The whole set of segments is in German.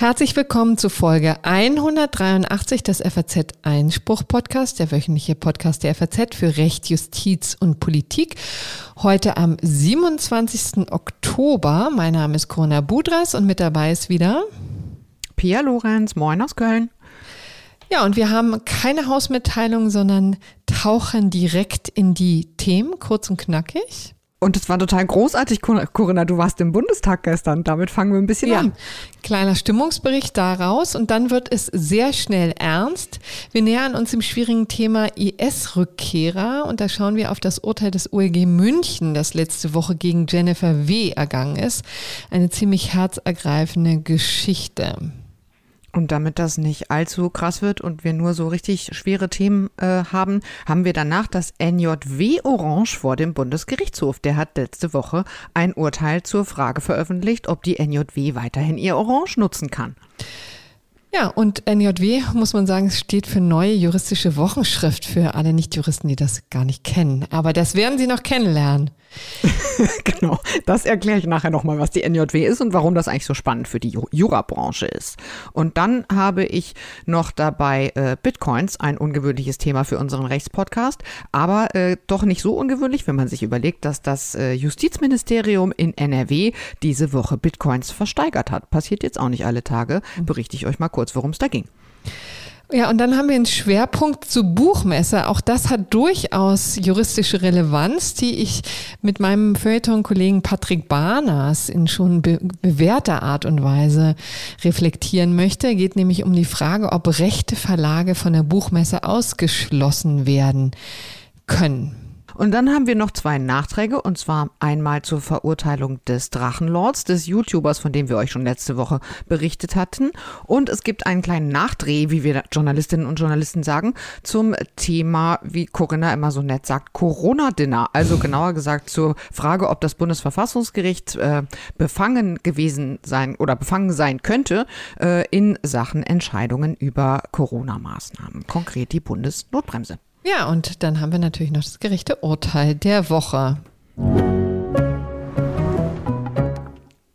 Herzlich willkommen zu Folge 183 des FAZ Einspruch Podcast, der wöchentliche Podcast der FAZ für Recht, Justiz und Politik. Heute am 27. Oktober. Mein Name ist Corona Budras und mit dabei ist wieder Pia Lorenz. Moin aus Köln. Ja, und wir haben keine Hausmitteilung, sondern tauchen direkt in die Themen, kurz und knackig. Und es war total großartig, Corinna. Du warst im Bundestag gestern. Damit fangen wir ein bisschen ja. an. Kleiner Stimmungsbericht daraus und dann wird es sehr schnell ernst. Wir nähern uns dem schwierigen Thema IS-Rückkehrer und da schauen wir auf das Urteil des OLG München, das letzte Woche gegen Jennifer W. ergangen ist. Eine ziemlich herzergreifende Geschichte. Und damit das nicht allzu krass wird und wir nur so richtig schwere Themen äh, haben, haben wir danach das NJW Orange vor dem Bundesgerichtshof. Der hat letzte Woche ein Urteil zur Frage veröffentlicht, ob die NJW weiterhin ihr Orange nutzen kann. Ja, und NJW, muss man sagen, steht für neue juristische Wochenschrift für alle Nicht-Juristen, die das gar nicht kennen. Aber das werden Sie noch kennenlernen. genau, das erkläre ich nachher nochmal, was die NJW ist und warum das eigentlich so spannend für die Jurabranche ist. Und dann habe ich noch dabei äh, Bitcoins, ein ungewöhnliches Thema für unseren Rechtspodcast, aber äh, doch nicht so ungewöhnlich, wenn man sich überlegt, dass das äh, Justizministerium in NRW diese Woche Bitcoins versteigert hat. Passiert jetzt auch nicht alle Tage, berichte ich euch mal kurz, worum es da ging. Ja, und dann haben wir einen Schwerpunkt zur Buchmesse. Auch das hat durchaus juristische Relevanz, die ich mit meinem Feuilleton-Kollegen Patrick Barners in schon be bewährter Art und Weise reflektieren möchte. Geht nämlich um die Frage, ob rechte Verlage von der Buchmesse ausgeschlossen werden können. Und dann haben wir noch zwei Nachträge, und zwar einmal zur Verurteilung des Drachenlords, des YouTubers, von dem wir euch schon letzte Woche berichtet hatten. Und es gibt einen kleinen Nachdreh, wie wir Journalistinnen und Journalisten sagen, zum Thema, wie Corinna immer so nett sagt, Corona-Dinner. Also genauer gesagt zur Frage, ob das Bundesverfassungsgericht äh, befangen gewesen sein oder befangen sein könnte äh, in Sachen Entscheidungen über Corona-Maßnahmen, konkret die Bundesnotbremse. Ja, und dann haben wir natürlich noch das gerechte Urteil der Woche.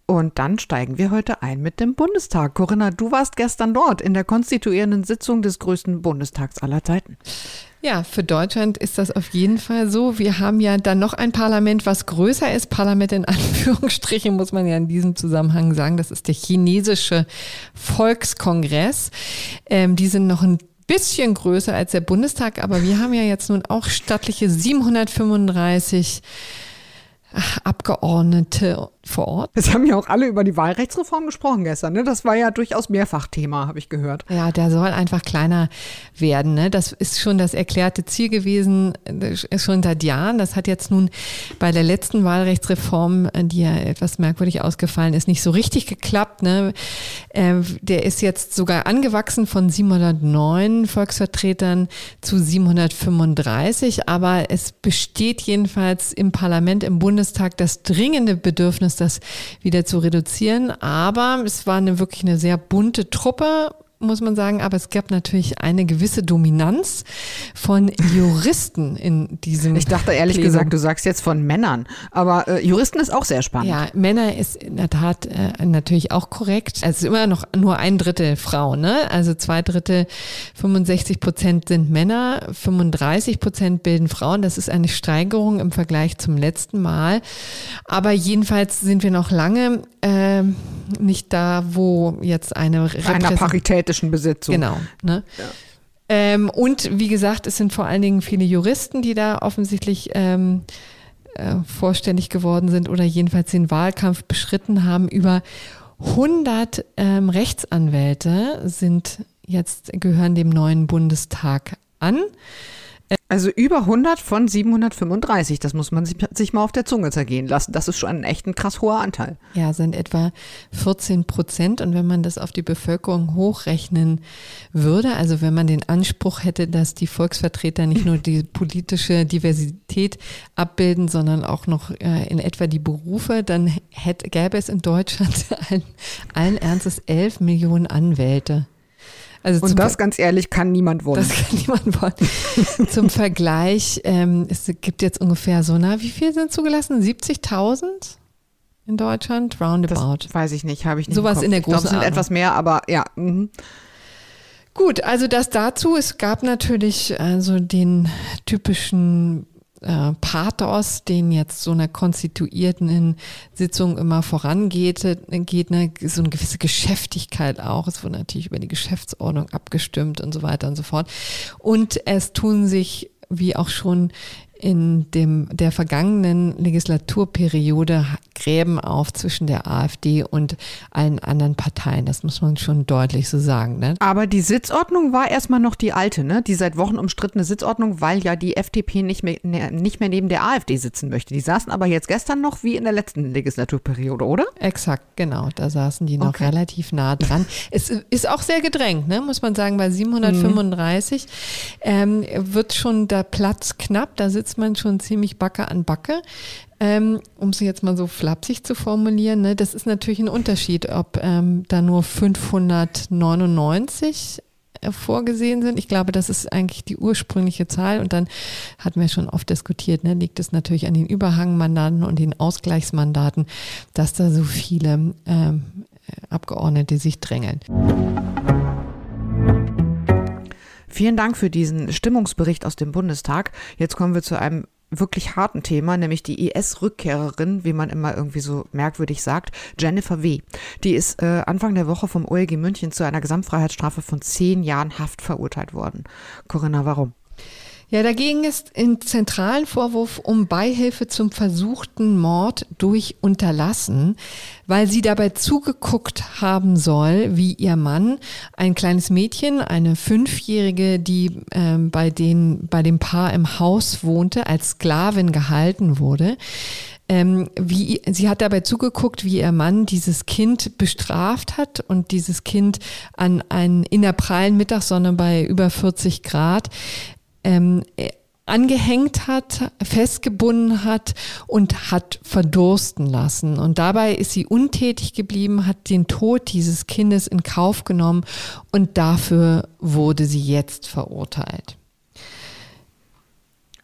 Und dann steigen wir heute ein mit dem Bundestag. Corinna, du warst gestern dort in der konstituierenden Sitzung des größten Bundestags aller Zeiten. Ja, für Deutschland ist das auf jeden Fall so. Wir haben ja dann noch ein Parlament, was größer ist. Parlament in Anführungsstrichen muss man ja in diesem Zusammenhang sagen. Das ist der chinesische Volkskongress. Ähm, die sind noch ein bisschen größer als der Bundestag, aber wir haben ja jetzt nun auch stattliche 735 Abgeordnete vor Ort. Es haben ja auch alle über die Wahlrechtsreform gesprochen gestern. Ne? Das war ja durchaus Mehrfachthema, habe ich gehört. Ja, der soll einfach kleiner werden. Ne? Das ist schon das erklärte Ziel gewesen, schon seit Jahren. Das hat jetzt nun bei der letzten Wahlrechtsreform, die ja etwas merkwürdig ausgefallen ist, nicht so richtig geklappt. Ne? Äh, der ist jetzt sogar angewachsen von 709 Volksvertretern zu 735. Aber es besteht jedenfalls im Parlament, im Bundestag das dringende Bedürfnis, ist, das wieder zu reduzieren. Aber es war eine wirklich eine sehr bunte Truppe muss man sagen, aber es gab natürlich eine gewisse Dominanz von Juristen in diesem. Ich dachte ehrlich Plenum. gesagt, du sagst jetzt von Männern, aber äh, Juristen ist auch sehr spannend. Ja, Männer ist in der Tat äh, natürlich auch korrekt. Es ist immer noch nur ein Drittel Frauen, ne? Also zwei Drittel, 65 Prozent sind Männer, 35 Prozent bilden Frauen. Das ist eine Steigerung im Vergleich zum letzten Mal. Aber jedenfalls sind wir noch lange äh, nicht da, wo jetzt eine Repräsentation. Parität städtischen Besitzung. Genau. Ne? Ja. Ähm, und wie gesagt, es sind vor allen Dingen viele Juristen, die da offensichtlich ähm, äh, vorständig geworden sind oder jedenfalls den Wahlkampf beschritten haben. Über 100 ähm, Rechtsanwälte sind jetzt gehören dem neuen Bundestag an. Also über 100 von 735, das muss man sich mal auf der Zunge zergehen lassen. Das ist schon ein echt ein krass hoher Anteil. Ja, sind etwa 14 Prozent. Und wenn man das auf die Bevölkerung hochrechnen würde, also wenn man den Anspruch hätte, dass die Volksvertreter nicht nur die politische Diversität abbilden, sondern auch noch äh, in etwa die Berufe, dann hätte, gäbe es in Deutschland allen, allen Ernstes 11 Millionen Anwälte. Also und das, ganz ehrlich, kann niemand wollen. Das kann niemand wollen. zum Vergleich, ähm, es gibt jetzt ungefähr so, na, wie viel sind zugelassen? 70.000? in Deutschland? Roundabout. Das weiß ich nicht, habe ich nicht. Sowas in der großen ich glaub, es sind etwas mehr, aber ja. Mhm. Gut, also das dazu. Es gab natürlich also den typischen äh, Pathos, den jetzt so einer konstituierten Sitzung immer vorangeht, geht ne, so eine gewisse Geschäftigkeit auch. Es wurde natürlich über die Geschäftsordnung abgestimmt und so weiter und so fort. Und es tun sich wie auch schon in dem, der vergangenen Legislaturperiode Gräben auf zwischen der AfD und allen anderen Parteien. Das muss man schon deutlich so sagen. Ne? Aber die Sitzordnung war erstmal noch die alte, ne? die seit Wochen umstrittene Sitzordnung, weil ja die FDP nicht mehr, ne, nicht mehr neben der AfD sitzen möchte. Die saßen aber jetzt gestern noch wie in der letzten Legislaturperiode, oder? Exakt, genau. Da saßen die noch okay. relativ nah dran. es ist auch sehr gedrängt, ne? muss man sagen, bei 735 mhm. ähm, wird schon der Platz knapp. Da sitzt man schon ziemlich Backe an Backe. Ähm, um es jetzt mal so flapsig zu formulieren, ne, das ist natürlich ein Unterschied, ob ähm, da nur 599 äh, vorgesehen sind. Ich glaube, das ist eigentlich die ursprüngliche Zahl und dann hatten wir schon oft diskutiert, ne, liegt es natürlich an den Überhangmandaten und den Ausgleichsmandaten, dass da so viele ähm, Abgeordnete sich drängeln. Vielen Dank für diesen Stimmungsbericht aus dem Bundestag. Jetzt kommen wir zu einem wirklich harten Thema, nämlich die IS-Rückkehrerin, wie man immer irgendwie so merkwürdig sagt, Jennifer W. Die ist äh, Anfang der Woche vom OLG München zu einer Gesamtfreiheitsstrafe von zehn Jahren Haft verurteilt worden. Corinna, warum? Ja, dagegen ist im zentralen Vorwurf um Beihilfe zum versuchten Mord durch Unterlassen, weil sie dabei zugeguckt haben soll, wie ihr Mann, ein kleines Mädchen, eine Fünfjährige, die äh, bei, den, bei dem Paar im Haus wohnte, als Sklavin gehalten wurde, ähm, wie, sie hat dabei zugeguckt, wie ihr Mann dieses Kind bestraft hat und dieses Kind an einen, in der prallen Mittagssonne bei über 40 Grad ähm, angehängt hat, festgebunden hat und hat verdursten lassen. Und dabei ist sie untätig geblieben, hat den Tod dieses Kindes in Kauf genommen und dafür wurde sie jetzt verurteilt.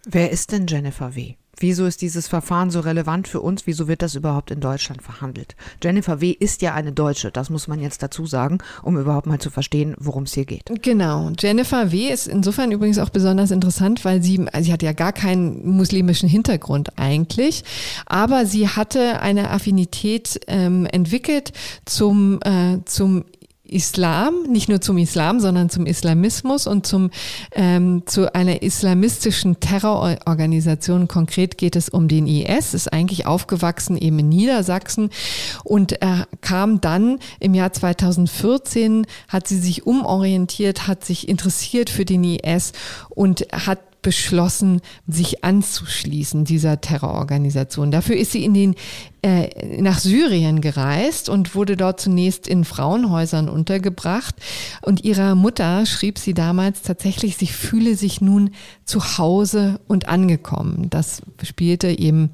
Wer ist denn Jennifer W.? Wieso ist dieses Verfahren so relevant für uns? Wieso wird das überhaupt in Deutschland verhandelt? Jennifer W. ist ja eine Deutsche, das muss man jetzt dazu sagen, um überhaupt mal zu verstehen, worum es hier geht. Genau. Jennifer W. ist insofern übrigens auch besonders interessant, weil sie, sie hat ja gar keinen muslimischen Hintergrund eigentlich, aber sie hatte eine Affinität ähm, entwickelt zum, äh, zum Islam, nicht nur zum Islam, sondern zum Islamismus und zum, ähm, zu einer islamistischen Terrororganisation. Konkret geht es um den IS, ist eigentlich aufgewachsen eben in Niedersachsen und er kam dann im Jahr 2014, hat sie sich umorientiert, hat sich interessiert für den IS und hat beschlossen, sich anzuschließen dieser Terrororganisation. Dafür ist sie in den äh, nach Syrien gereist und wurde dort zunächst in Frauenhäusern untergebracht. Und ihrer Mutter schrieb sie damals tatsächlich, sie fühle sich nun zu Hause und angekommen. Das spielte eben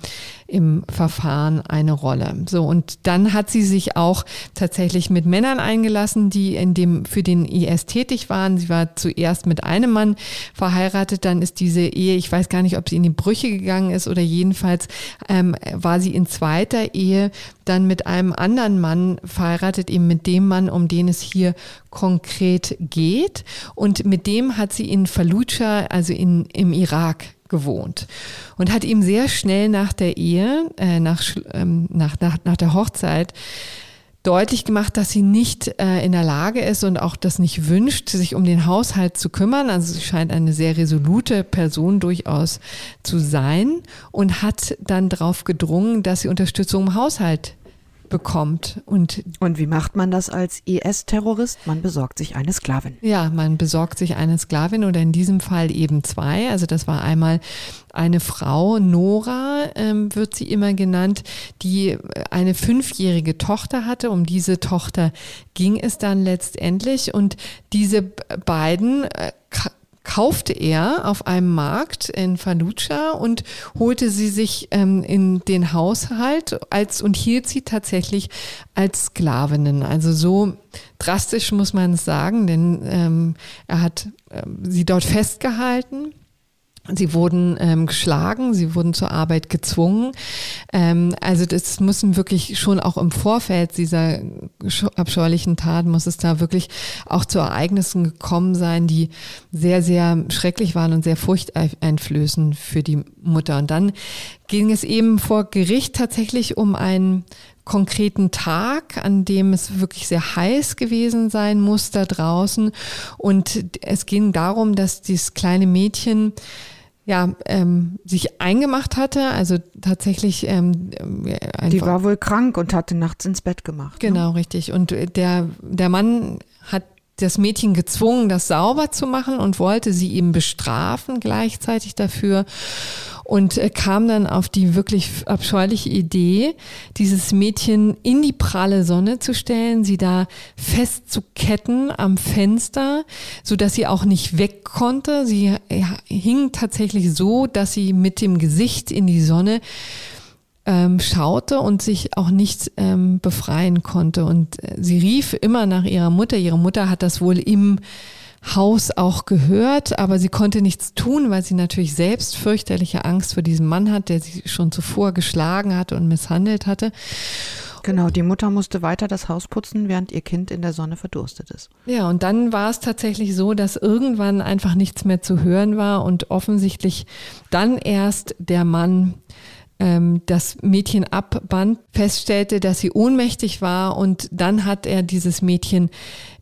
im Verfahren eine Rolle. So, und dann hat sie sich auch tatsächlich mit Männern eingelassen, die in dem, für den IS tätig waren. Sie war zuerst mit einem Mann verheiratet, dann ist diese Ehe, ich weiß gar nicht, ob sie in die Brüche gegangen ist oder jedenfalls ähm, war sie in zweiter zweiter Ehe dann mit einem anderen Mann verheiratet, eben mit dem Mann, um den es hier konkret geht. Und mit dem hat sie in Fallujah, also in, im Irak, gewohnt und hat ihm sehr schnell nach der Ehe, äh, nach, ähm, nach, nach, nach der Hochzeit, deutlich gemacht, dass sie nicht äh, in der Lage ist und auch das nicht wünscht, sich um den Haushalt zu kümmern. Also sie scheint eine sehr resolute Person durchaus zu sein und hat dann darauf gedrungen, dass sie Unterstützung im Haushalt bekommt. Und, und wie macht man das als IS-Terrorist? Man besorgt sich eine Sklavin. Ja, man besorgt sich eine Sklavin oder in diesem Fall eben zwei. Also das war einmal eine Frau, Nora ähm, wird sie immer genannt, die eine fünfjährige Tochter hatte. Um diese Tochter ging es dann letztendlich. Und diese beiden äh, kaufte er auf einem Markt in Fallujah und holte sie sich ähm, in den Haushalt als und hielt sie tatsächlich als Sklavinnen. Also so drastisch muss man es sagen, denn ähm, er hat ähm, sie dort festgehalten Sie wurden ähm, geschlagen, sie wurden zur Arbeit gezwungen. Ähm, also das müssen wirklich schon auch im Vorfeld dieser abscheulichen Tat muss es da wirklich auch zu Ereignissen gekommen sein, die sehr, sehr schrecklich waren und sehr furchteinflößend für die Mutter. Und dann ging es eben vor Gericht tatsächlich um einen konkreten Tag, an dem es wirklich sehr heiß gewesen sein muss da draußen. Und es ging darum, dass dieses kleine Mädchen ja, ähm, sich eingemacht hatte, also tatsächlich ähm, Die war wohl krank und hatte nachts ins Bett gemacht. Ne? Genau, ne? richtig. Und der, der Mann das Mädchen gezwungen, das sauber zu machen und wollte sie eben bestrafen gleichzeitig dafür und äh, kam dann auf die wirklich abscheuliche Idee, dieses Mädchen in die pralle Sonne zu stellen, sie da fest zu ketten am Fenster, so dass sie auch nicht weg konnte. Sie ja, hing tatsächlich so, dass sie mit dem Gesicht in die Sonne ähm, schaute und sich auch nicht ähm, befreien konnte. Und äh, sie rief immer nach ihrer Mutter. Ihre Mutter hat das wohl im Haus auch gehört, aber sie konnte nichts tun, weil sie natürlich selbst fürchterliche Angst vor diesem Mann hat, der sie schon zuvor geschlagen hatte und misshandelt hatte. Genau, die Mutter musste weiter das Haus putzen, während ihr Kind in der Sonne verdurstet ist. Ja, und dann war es tatsächlich so, dass irgendwann einfach nichts mehr zu hören war und offensichtlich dann erst der Mann ähm, das Mädchen abband, feststellte, dass sie ohnmächtig war und dann hat er dieses Mädchen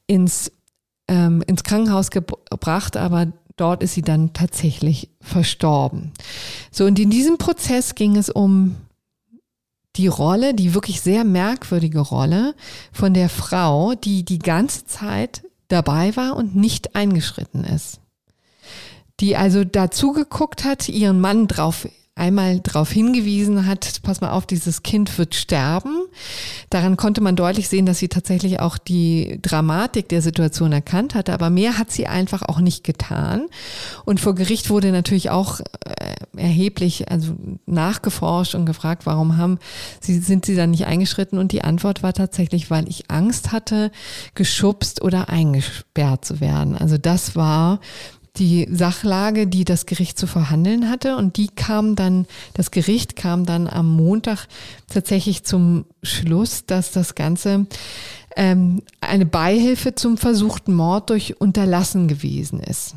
ins ähm, ins Krankenhaus gebracht, aber dort ist sie dann tatsächlich verstorben. So, und in diesem Prozess ging es um die Rolle, die wirklich sehr merkwürdige Rolle von der Frau, die die ganze Zeit dabei war und nicht eingeschritten ist. Die also dazu geguckt hat, ihren Mann drauf einmal darauf hingewiesen hat, pass mal auf, dieses Kind wird sterben. Daran konnte man deutlich sehen, dass sie tatsächlich auch die Dramatik der Situation erkannt hatte, aber mehr hat sie einfach auch nicht getan. Und vor Gericht wurde natürlich auch äh, erheblich also nachgeforscht und gefragt, warum haben sie, sind sie dann nicht eingeschritten? Und die Antwort war tatsächlich, weil ich Angst hatte, geschubst oder eingesperrt zu werden. Also das war die Sachlage, die das Gericht zu verhandeln hatte. Und die kam dann, das Gericht kam dann am Montag tatsächlich zum Schluss, dass das Ganze ähm, eine Beihilfe zum versuchten Mord durch Unterlassen gewesen ist.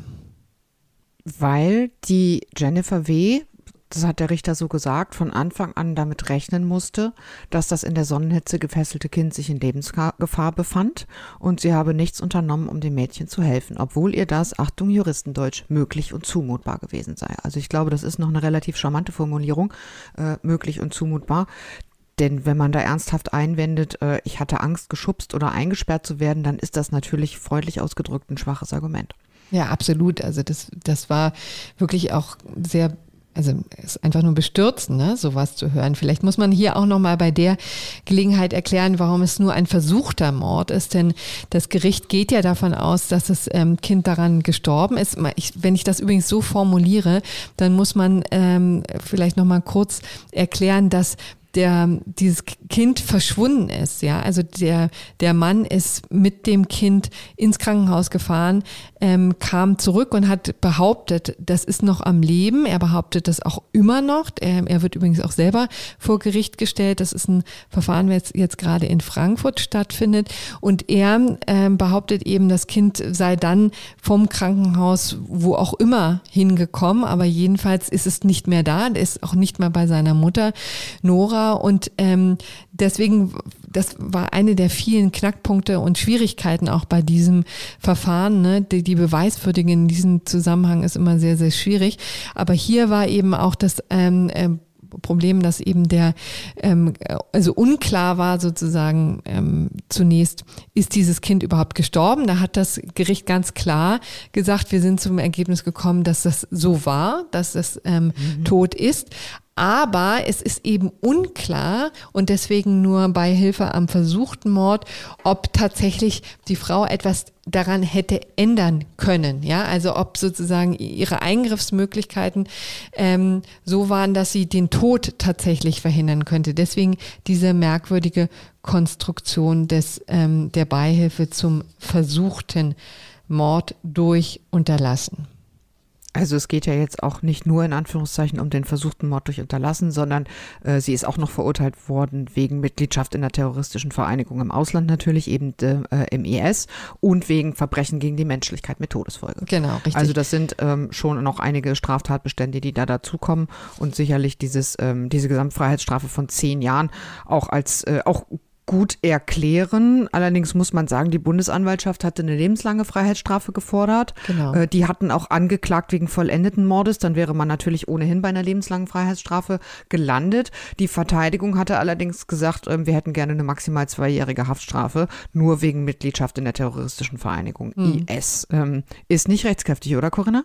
Weil die Jennifer W das hat der Richter so gesagt, von Anfang an damit rechnen musste, dass das in der Sonnenhitze gefesselte Kind sich in Lebensgefahr befand und sie habe nichts unternommen, um dem Mädchen zu helfen, obwohl ihr das, Achtung Juristendeutsch, möglich und zumutbar gewesen sei. Also ich glaube, das ist noch eine relativ charmante Formulierung, äh, möglich und zumutbar. Denn wenn man da ernsthaft einwendet, äh, ich hatte Angst, geschubst oder eingesperrt zu werden, dann ist das natürlich freundlich ausgedrückt ein schwaches Argument. Ja, absolut. Also das, das war wirklich auch sehr also ist einfach nur bestürzen, ne, sowas zu hören. Vielleicht muss man hier auch nochmal bei der Gelegenheit erklären, warum es nur ein versuchter Mord ist, denn das Gericht geht ja davon aus, dass das ähm, Kind daran gestorben ist. Ich, wenn ich das übrigens so formuliere, dann muss man ähm, vielleicht nochmal kurz erklären, dass der, dieses Kind verschwunden ist, ja. Also der, der Mann ist mit dem Kind ins Krankenhaus gefahren, ähm, kam zurück und hat behauptet, das ist noch am Leben. Er behauptet das auch immer noch. Er, er wird übrigens auch selber vor Gericht gestellt. Das ist ein Verfahren, das jetzt, jetzt gerade in Frankfurt stattfindet. Und er ähm, behauptet eben, das Kind sei dann vom Krankenhaus, wo auch immer, hingekommen. Aber jedenfalls ist es nicht mehr da. Er ist auch nicht mehr bei seiner Mutter Nora und ähm, deswegen, das war eine der vielen Knackpunkte und Schwierigkeiten auch bei diesem Verfahren. Ne? Die, die Beweiswürdigung in diesem Zusammenhang ist immer sehr, sehr schwierig. Aber hier war eben auch das ähm, äh, Problem, dass eben der, ähm, also unklar war sozusagen ähm, zunächst, ist dieses Kind überhaupt gestorben? Da hat das Gericht ganz klar gesagt, wir sind zum Ergebnis gekommen, dass das so war, dass das ähm, mhm. tot ist. Aber es ist eben unklar und deswegen nur bei Hilfe am versuchten Mord, ob tatsächlich die Frau etwas daran hätte ändern können. Ja, also ob sozusagen ihre Eingriffsmöglichkeiten ähm, so waren, dass sie den Tod tatsächlich verhindern könnte. Deswegen diese merkwürdige Konstruktion des, ähm, der Beihilfe zum versuchten Mord durch Unterlassen. Also es geht ja jetzt auch nicht nur in Anführungszeichen um den versuchten Mord durch Unterlassen, sondern äh, sie ist auch noch verurteilt worden wegen Mitgliedschaft in einer terroristischen Vereinigung im Ausland natürlich, eben äh, im IS und wegen Verbrechen gegen die Menschlichkeit mit Todesfolge. Genau, richtig. Also das sind ähm, schon noch einige Straftatbestände, die da dazukommen und sicherlich dieses, ähm, diese Gesamtfreiheitsstrafe von zehn Jahren auch als äh, auch gut erklären. Allerdings muss man sagen, die Bundesanwaltschaft hatte eine lebenslange Freiheitsstrafe gefordert. Genau. Äh, die hatten auch angeklagt wegen vollendeten Mordes. Dann wäre man natürlich ohnehin bei einer lebenslangen Freiheitsstrafe gelandet. Die Verteidigung hatte allerdings gesagt, ähm, wir hätten gerne eine maximal zweijährige Haftstrafe, nur wegen Mitgliedschaft in der terroristischen Vereinigung hm. IS. Ähm, ist nicht rechtskräftig, oder Corinna?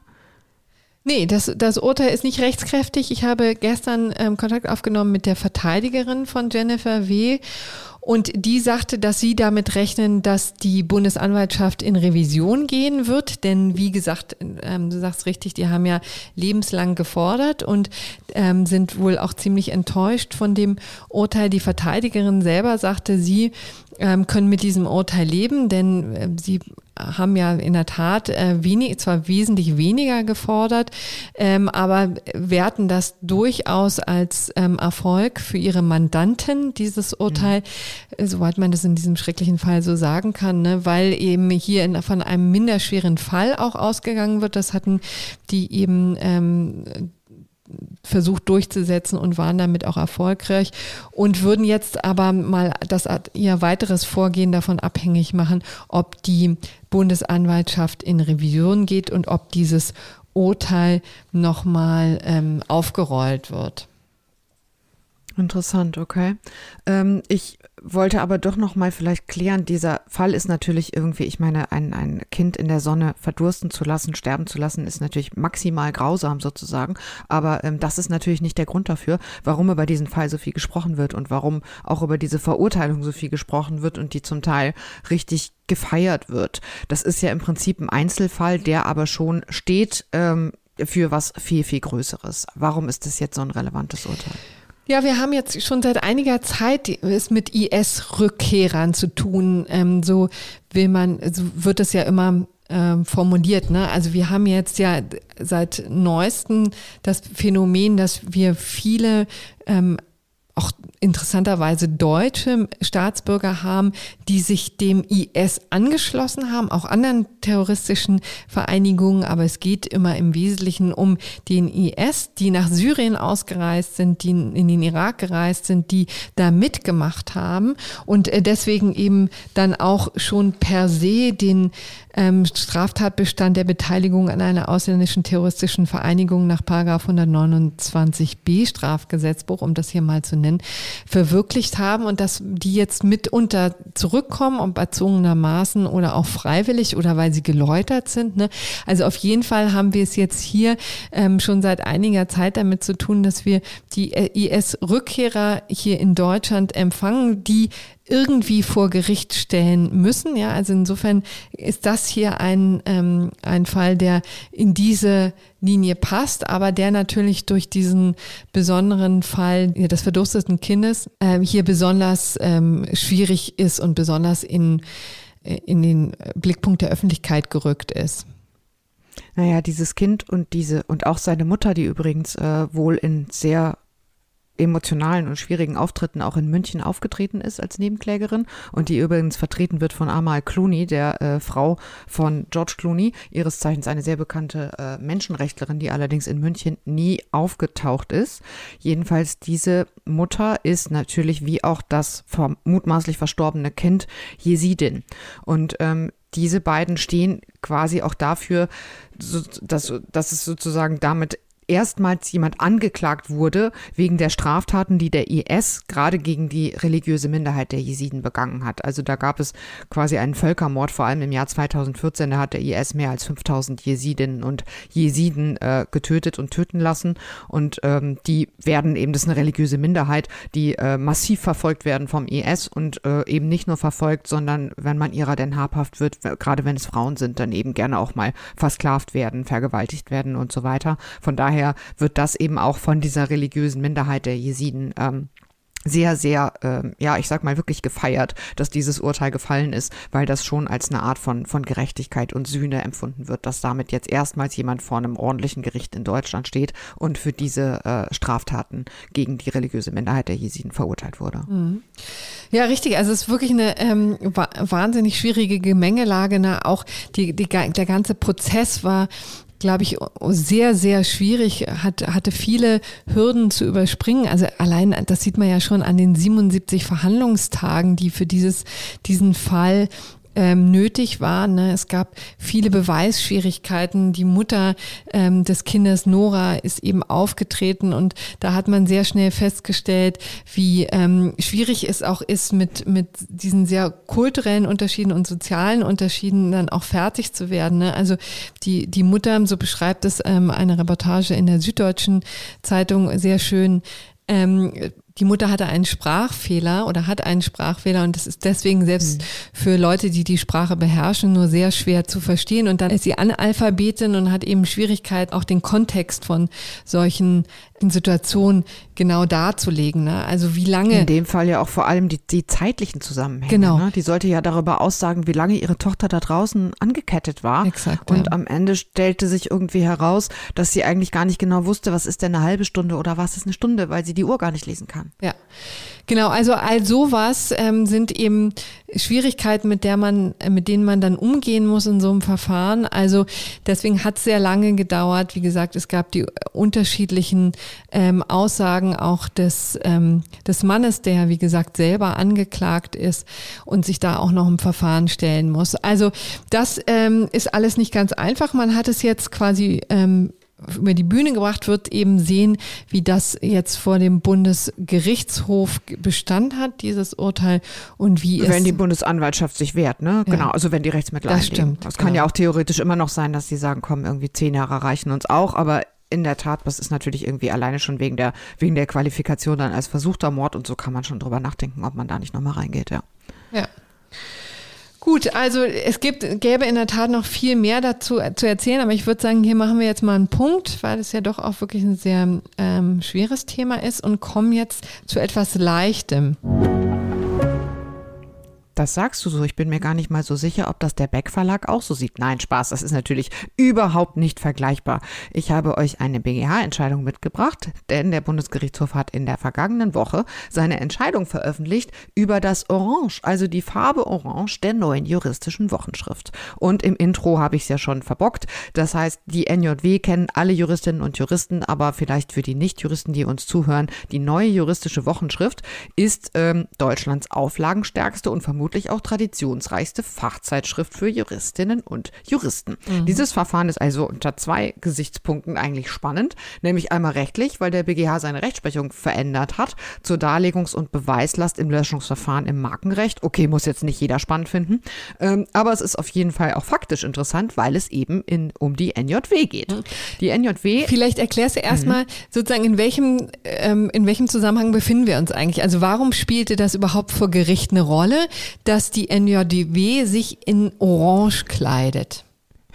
Nee, das, das Urteil ist nicht rechtskräftig. Ich habe gestern ähm, Kontakt aufgenommen mit der Verteidigerin von Jennifer W. Und die sagte, dass sie damit rechnen, dass die Bundesanwaltschaft in Revision gehen wird. Denn wie gesagt, ähm, du sagst richtig, die haben ja lebenslang gefordert und ähm, sind wohl auch ziemlich enttäuscht von dem Urteil. Die Verteidigerin selber sagte, sie ähm, können mit diesem Urteil leben, denn äh, sie haben ja in der Tat äh, wenig, zwar wesentlich weniger gefordert, ähm, aber werten das durchaus als ähm, Erfolg für ihre Mandanten, dieses Urteil, mhm. soweit man das in diesem schrecklichen Fall so sagen kann, ne, weil eben hier in, von einem minderschweren Fall auch ausgegangen wird. Das hatten die eben ähm, versucht durchzusetzen und waren damit auch erfolgreich und würden jetzt aber mal das ihr weiteres Vorgehen davon abhängig machen, ob die Bundesanwaltschaft in Revision geht und ob dieses Urteil nochmal ähm, aufgerollt wird. Interessant, okay. Ähm, ich wollte aber doch noch mal vielleicht klären, dieser Fall ist natürlich irgendwie, ich meine, ein, ein Kind in der Sonne verdursten zu lassen, sterben zu lassen, ist natürlich maximal grausam sozusagen. Aber ähm, das ist natürlich nicht der Grund dafür, warum über diesen Fall so viel gesprochen wird und warum auch über diese Verurteilung so viel gesprochen wird und die zum Teil richtig gefeiert wird. Das ist ja im Prinzip ein Einzelfall, der aber schon steht ähm, für was viel, viel Größeres. Warum ist das jetzt so ein relevantes Urteil? Ja, wir haben jetzt schon seit einiger Zeit es mit IS-Rückkehrern zu tun. Ähm, so will man, so wird es ja immer ähm, formuliert. Ne? Also wir haben jetzt ja seit neuestem das Phänomen, dass wir viele ähm, auch interessanterweise deutsche Staatsbürger haben, die sich dem IS angeschlossen haben, auch anderen terroristischen Vereinigungen, aber es geht immer im Wesentlichen um den IS, die nach Syrien ausgereist sind, die in den Irak gereist sind, die da mitgemacht haben. Und äh, deswegen eben dann auch schon per se den ähm, Straftatbestand der Beteiligung an einer ausländischen terroristischen Vereinigung nach 129b Strafgesetzbuch, um das hier mal zu nennen, verwirklicht haben und dass die jetzt mitunter zurückkommen, ob erzwungenermaßen oder auch freiwillig oder weil sie geläutert sind. Ne? Also auf jeden Fall haben wir es jetzt hier ähm, schon seit einiger Zeit damit zu tun, dass wir die äh, IS-Rückkehrer hier in Deutschland empfangen, die irgendwie vor Gericht stellen müssen. Ja, also insofern ist das hier ein, ähm, ein Fall, der in diese Linie passt, aber der natürlich durch diesen besonderen Fall des verdursteten Kindes äh, hier besonders ähm, schwierig ist und besonders in, in den Blickpunkt der Öffentlichkeit gerückt ist. Naja, dieses Kind und diese und auch seine Mutter, die übrigens äh, wohl in sehr emotionalen und schwierigen Auftritten auch in München aufgetreten ist als Nebenklägerin und die übrigens vertreten wird von Amal Clooney, der äh, Frau von George Clooney, ihres Zeichens eine sehr bekannte äh, Menschenrechtlerin, die allerdings in München nie aufgetaucht ist. Jedenfalls diese Mutter ist natürlich wie auch das mutmaßlich verstorbene Kind Jesidin und ähm, diese beiden stehen quasi auch dafür, dass, dass es sozusagen damit erstmals jemand angeklagt wurde wegen der Straftaten, die der IS gerade gegen die religiöse Minderheit der Jesiden begangen hat. Also da gab es quasi einen Völkermord, vor allem im Jahr 2014, da hat der IS mehr als 5000 Jesidinnen und Jesiden äh, getötet und töten lassen und ähm, die werden eben, das ist eine religiöse Minderheit, die äh, massiv verfolgt werden vom IS und äh, eben nicht nur verfolgt, sondern wenn man ihrer denn habhaft wird, gerade wenn es Frauen sind, dann eben gerne auch mal versklavt werden, vergewaltigt werden und so weiter. Von daher daher wird das eben auch von dieser religiösen Minderheit der Jesiden ähm, sehr, sehr, äh, ja, ich sag mal wirklich gefeiert, dass dieses Urteil gefallen ist, weil das schon als eine Art von, von Gerechtigkeit und Sühne empfunden wird, dass damit jetzt erstmals jemand vor einem ordentlichen Gericht in Deutschland steht und für diese äh, Straftaten gegen die religiöse Minderheit der Jesiden verurteilt wurde. Mhm. Ja, richtig. Also es ist wirklich eine ähm, wahnsinnig schwierige Gemengelage. Ne? Auch die, die, der ganze Prozess war glaube ich, sehr, sehr schwierig, hat, hatte viele Hürden zu überspringen. Also allein, das sieht man ja schon an den 77 Verhandlungstagen, die für dieses, diesen Fall ähm, nötig war. Ne? Es gab viele Beweisschwierigkeiten. Die Mutter ähm, des Kindes Nora ist eben aufgetreten und da hat man sehr schnell festgestellt, wie ähm, schwierig es auch ist, mit, mit diesen sehr kulturellen Unterschieden und sozialen Unterschieden dann auch fertig zu werden. Ne? Also die, die Mutter, so beschreibt es ähm, eine Reportage in der Süddeutschen Zeitung sehr schön, ähm, die Mutter hatte einen Sprachfehler oder hat einen Sprachfehler und das ist deswegen selbst mhm. für Leute, die die Sprache beherrschen, nur sehr schwer zu verstehen. Und dann ist sie Analphabetin und hat eben Schwierigkeit, auch den Kontext von solchen Situationen genau darzulegen. Ne? Also wie lange. In dem Fall ja auch vor allem die, die zeitlichen Zusammenhänge. Genau. Ne? Die sollte ja darüber aussagen, wie lange ihre Tochter da draußen angekettet war. Exakt. Und ja. am Ende stellte sich irgendwie heraus, dass sie eigentlich gar nicht genau wusste, was ist denn eine halbe Stunde oder was ist eine Stunde, weil sie die Uhr gar nicht lesen kann. Ja. Genau, also all sowas ähm, sind eben Schwierigkeiten, mit der man, äh, mit denen man dann umgehen muss in so einem Verfahren. Also deswegen hat es sehr lange gedauert. Wie gesagt, es gab die unterschiedlichen ähm, Aussagen auch des, ähm, des Mannes, der wie gesagt selber angeklagt ist und sich da auch noch im Verfahren stellen muss. Also das ähm, ist alles nicht ganz einfach. Man hat es jetzt quasi ähm, über die Bühne gebracht wird, eben sehen, wie das jetzt vor dem Bundesgerichtshof Bestand hat, dieses Urteil und wie wenn es. Wenn die Bundesanwaltschaft sich wehrt, ne? Ja. Genau, also wenn die Rechtsmittel Das einlegen. stimmt. Das kann genau. ja auch theoretisch immer noch sein, dass sie sagen, komm, irgendwie zehn Jahre reichen uns auch, aber in der Tat, das ist natürlich irgendwie alleine schon wegen der, wegen der Qualifikation dann als versuchter Mord und so kann man schon drüber nachdenken, ob man da nicht nochmal reingeht, ja. Ja. Gut, also es gibt, gäbe in der Tat noch viel mehr dazu äh, zu erzählen, aber ich würde sagen, hier machen wir jetzt mal einen Punkt, weil es ja doch auch wirklich ein sehr ähm, schweres Thema ist und kommen jetzt zu etwas Leichtem. Das sagst du so. Ich bin mir gar nicht mal so sicher, ob das der Beck Verlag auch so sieht. Nein, Spaß. Das ist natürlich überhaupt nicht vergleichbar. Ich habe euch eine BGH-Entscheidung mitgebracht, denn der Bundesgerichtshof hat in der vergangenen Woche seine Entscheidung veröffentlicht über das Orange, also die Farbe Orange der neuen juristischen Wochenschrift. Und im Intro habe ich es ja schon verbockt. Das heißt, die NJW kennen alle Juristinnen und Juristen, aber vielleicht für die Nicht-Juristen, die uns zuhören, die neue juristische Wochenschrift ist ähm, Deutschlands auflagenstärkste und vermutlich vermutlich auch traditionsreichste Fachzeitschrift für Juristinnen und Juristen. Mhm. Dieses Verfahren ist also unter zwei Gesichtspunkten eigentlich spannend, nämlich einmal rechtlich, weil der BGH seine Rechtsprechung verändert hat zur Darlegungs- und Beweislast im Löschungsverfahren im Markenrecht. Okay, muss jetzt nicht jeder spannend finden, ähm, aber es ist auf jeden Fall auch faktisch interessant, weil es eben in, um die NJW geht. Mhm. Die NJW. Vielleicht erklärst du erstmal mhm. sozusagen, in welchem, ähm, in welchem Zusammenhang befinden wir uns eigentlich? Also warum spielte das überhaupt vor Gericht eine Rolle? Dass die NJDW sich in Orange kleidet.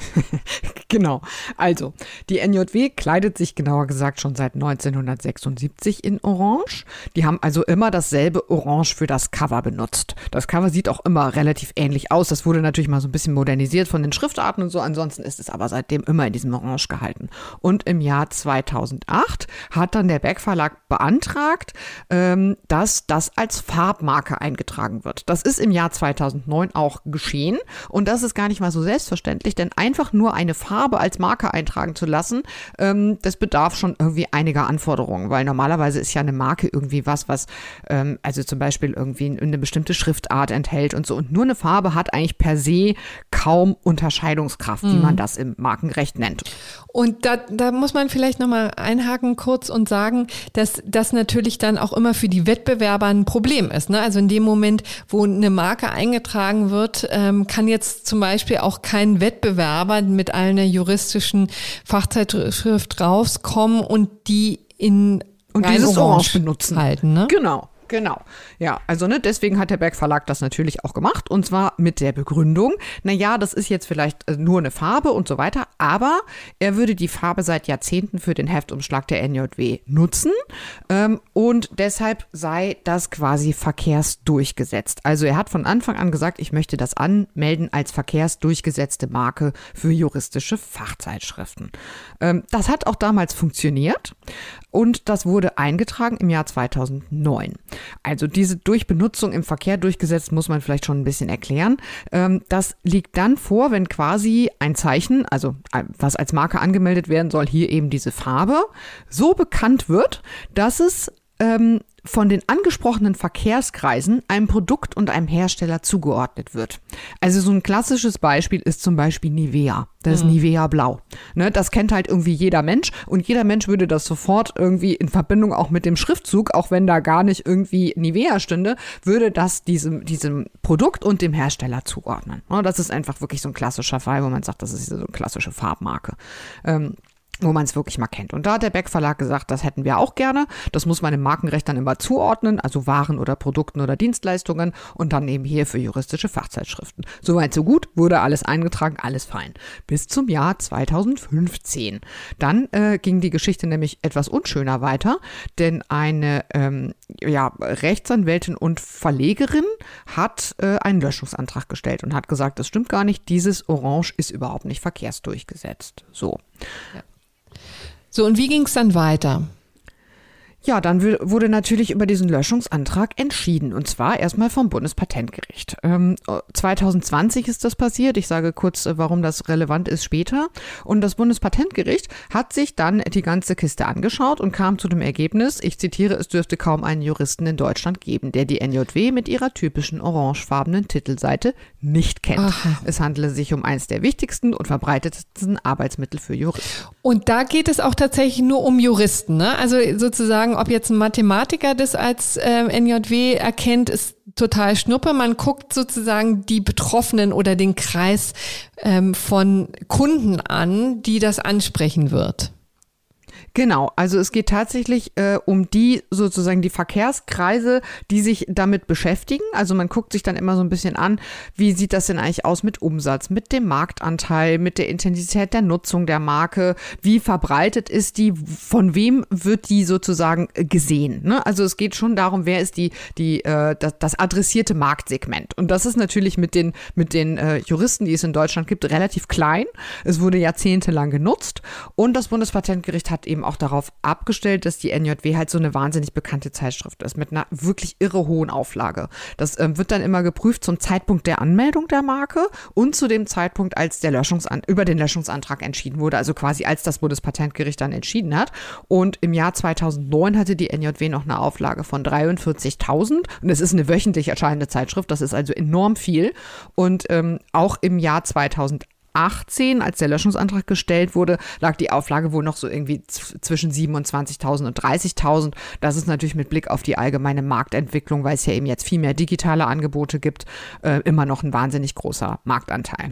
genau. Also, die NJW kleidet sich genauer gesagt schon seit 1976 in Orange. Die haben also immer dasselbe Orange für das Cover benutzt. Das Cover sieht auch immer relativ ähnlich aus. Das wurde natürlich mal so ein bisschen modernisiert von den Schriftarten und so. Ansonsten ist es aber seitdem immer in diesem Orange gehalten. Und im Jahr 2008 hat dann der Beck Verlag beantragt, ähm, dass das als Farbmarke eingetragen wird. Das ist im Jahr 2009 auch geschehen. Und das ist gar nicht mal so selbstverständlich, denn ein einfach nur eine Farbe als Marke eintragen zu lassen, ähm, das bedarf schon irgendwie einiger Anforderungen, weil normalerweise ist ja eine Marke irgendwie was, was ähm, also zum Beispiel irgendwie eine bestimmte Schriftart enthält und so. Und nur eine Farbe hat eigentlich per se kaum Unterscheidungskraft, mhm. wie man das im Markenrecht nennt. Und da, da muss man vielleicht nochmal einhaken kurz und sagen, dass das natürlich dann auch immer für die Wettbewerber ein Problem ist. Ne? Also in dem Moment, wo eine Marke eingetragen wird, ähm, kann jetzt zum Beispiel auch kein Wettbewerber aber mit einer juristischen Fachzeitschrift rauskommen und die in und dieses Orange, Orange benutzen. Halten, ne? Genau. Genau. Ja, also ne, deswegen hat der Berg Verlag das natürlich auch gemacht und zwar mit der Begründung, na ja, das ist jetzt vielleicht äh, nur eine Farbe und so weiter, aber er würde die Farbe seit Jahrzehnten für den Heftumschlag der NJW nutzen ähm, und deshalb sei das quasi verkehrsdurchgesetzt. Also er hat von Anfang an gesagt, ich möchte das anmelden als verkehrsdurchgesetzte Marke für juristische Fachzeitschriften. Ähm, das hat auch damals funktioniert und das wurde eingetragen im Jahr 2009. Also diese Durchbenutzung im Verkehr durchgesetzt muss man vielleicht schon ein bisschen erklären. Ähm, das liegt dann vor, wenn quasi ein Zeichen, also äh, was als Marke angemeldet werden soll, hier eben diese Farbe, so bekannt wird, dass es ähm, von den angesprochenen Verkehrskreisen einem Produkt und einem Hersteller zugeordnet wird. Also so ein klassisches Beispiel ist zum Beispiel Nivea. Das mhm. ist Nivea Blau. Ne, das kennt halt irgendwie jeder Mensch und jeder Mensch würde das sofort irgendwie in Verbindung auch mit dem Schriftzug, auch wenn da gar nicht irgendwie Nivea stünde, würde das diesem, diesem Produkt und dem Hersteller zuordnen. Ne, das ist einfach wirklich so ein klassischer Fall, wo man sagt, das ist so eine klassische Farbmarke. Ähm, wo man es wirklich mal kennt. Und da hat der Beck Verlag gesagt, das hätten wir auch gerne. Das muss man im Markenrecht dann immer zuordnen, also Waren oder Produkten oder Dienstleistungen und dann eben hier für juristische Fachzeitschriften. Soweit so gut, wurde alles eingetragen, alles fein. Bis zum Jahr 2015. Dann äh, ging die Geschichte nämlich etwas unschöner weiter, denn eine ähm, ja, Rechtsanwältin und Verlegerin hat äh, einen Löschungsantrag gestellt und hat gesagt, das stimmt gar nicht, dieses Orange ist überhaupt nicht verkehrsdurchgesetzt. So. Ja. So, und wie ging es dann weiter? Ja, dann wurde natürlich über diesen Löschungsantrag entschieden und zwar erstmal vom Bundespatentgericht. Ähm, 2020 ist das passiert. Ich sage kurz, äh, warum das relevant ist später. Und das Bundespatentgericht hat sich dann die ganze Kiste angeschaut und kam zu dem Ergebnis, ich zitiere, es dürfte kaum einen Juristen in Deutschland geben, der die NJW mit ihrer typischen orangefarbenen Titelseite nicht kennt. Aha. Es handele sich um eines der wichtigsten und verbreitetsten Arbeitsmittel für Juristen. Und da geht es auch tatsächlich nur um Juristen, ne? Also sozusagen ob jetzt ein Mathematiker das als äh, NJW erkennt, ist total schnuppe. Man guckt sozusagen die Betroffenen oder den Kreis ähm, von Kunden an, die das ansprechen wird. Genau, also es geht tatsächlich äh, um die sozusagen die Verkehrskreise, die sich damit beschäftigen. Also man guckt sich dann immer so ein bisschen an, wie sieht das denn eigentlich aus mit Umsatz, mit dem Marktanteil, mit der Intensität der Nutzung der Marke, wie verbreitet ist die, von wem wird die sozusagen gesehen. Ne? Also es geht schon darum, wer ist die, die, äh, das, das adressierte Marktsegment. Und das ist natürlich mit den, mit den äh, Juristen, die es in Deutschland gibt, relativ klein. Es wurde jahrzehntelang genutzt und das Bundespatentgericht hat eben auch darauf abgestellt, dass die NJW halt so eine wahnsinnig bekannte Zeitschrift ist, mit einer wirklich irre hohen Auflage. Das ähm, wird dann immer geprüft zum Zeitpunkt der Anmeldung der Marke und zu dem Zeitpunkt, als der Löschungsan über den Löschungsantrag entschieden wurde, also quasi als das Bundespatentgericht dann entschieden hat. Und im Jahr 2009 hatte die NJW noch eine Auflage von 43.000 und es ist eine wöchentlich erscheinende Zeitschrift, das ist also enorm viel. Und ähm, auch im Jahr 2008 2018, als der Löschungsantrag gestellt wurde, lag die Auflage wohl noch so irgendwie zwischen 27.000 und 30.000. Das ist natürlich mit Blick auf die allgemeine Marktentwicklung, weil es ja eben jetzt viel mehr digitale Angebote gibt, äh, immer noch ein wahnsinnig großer Marktanteil.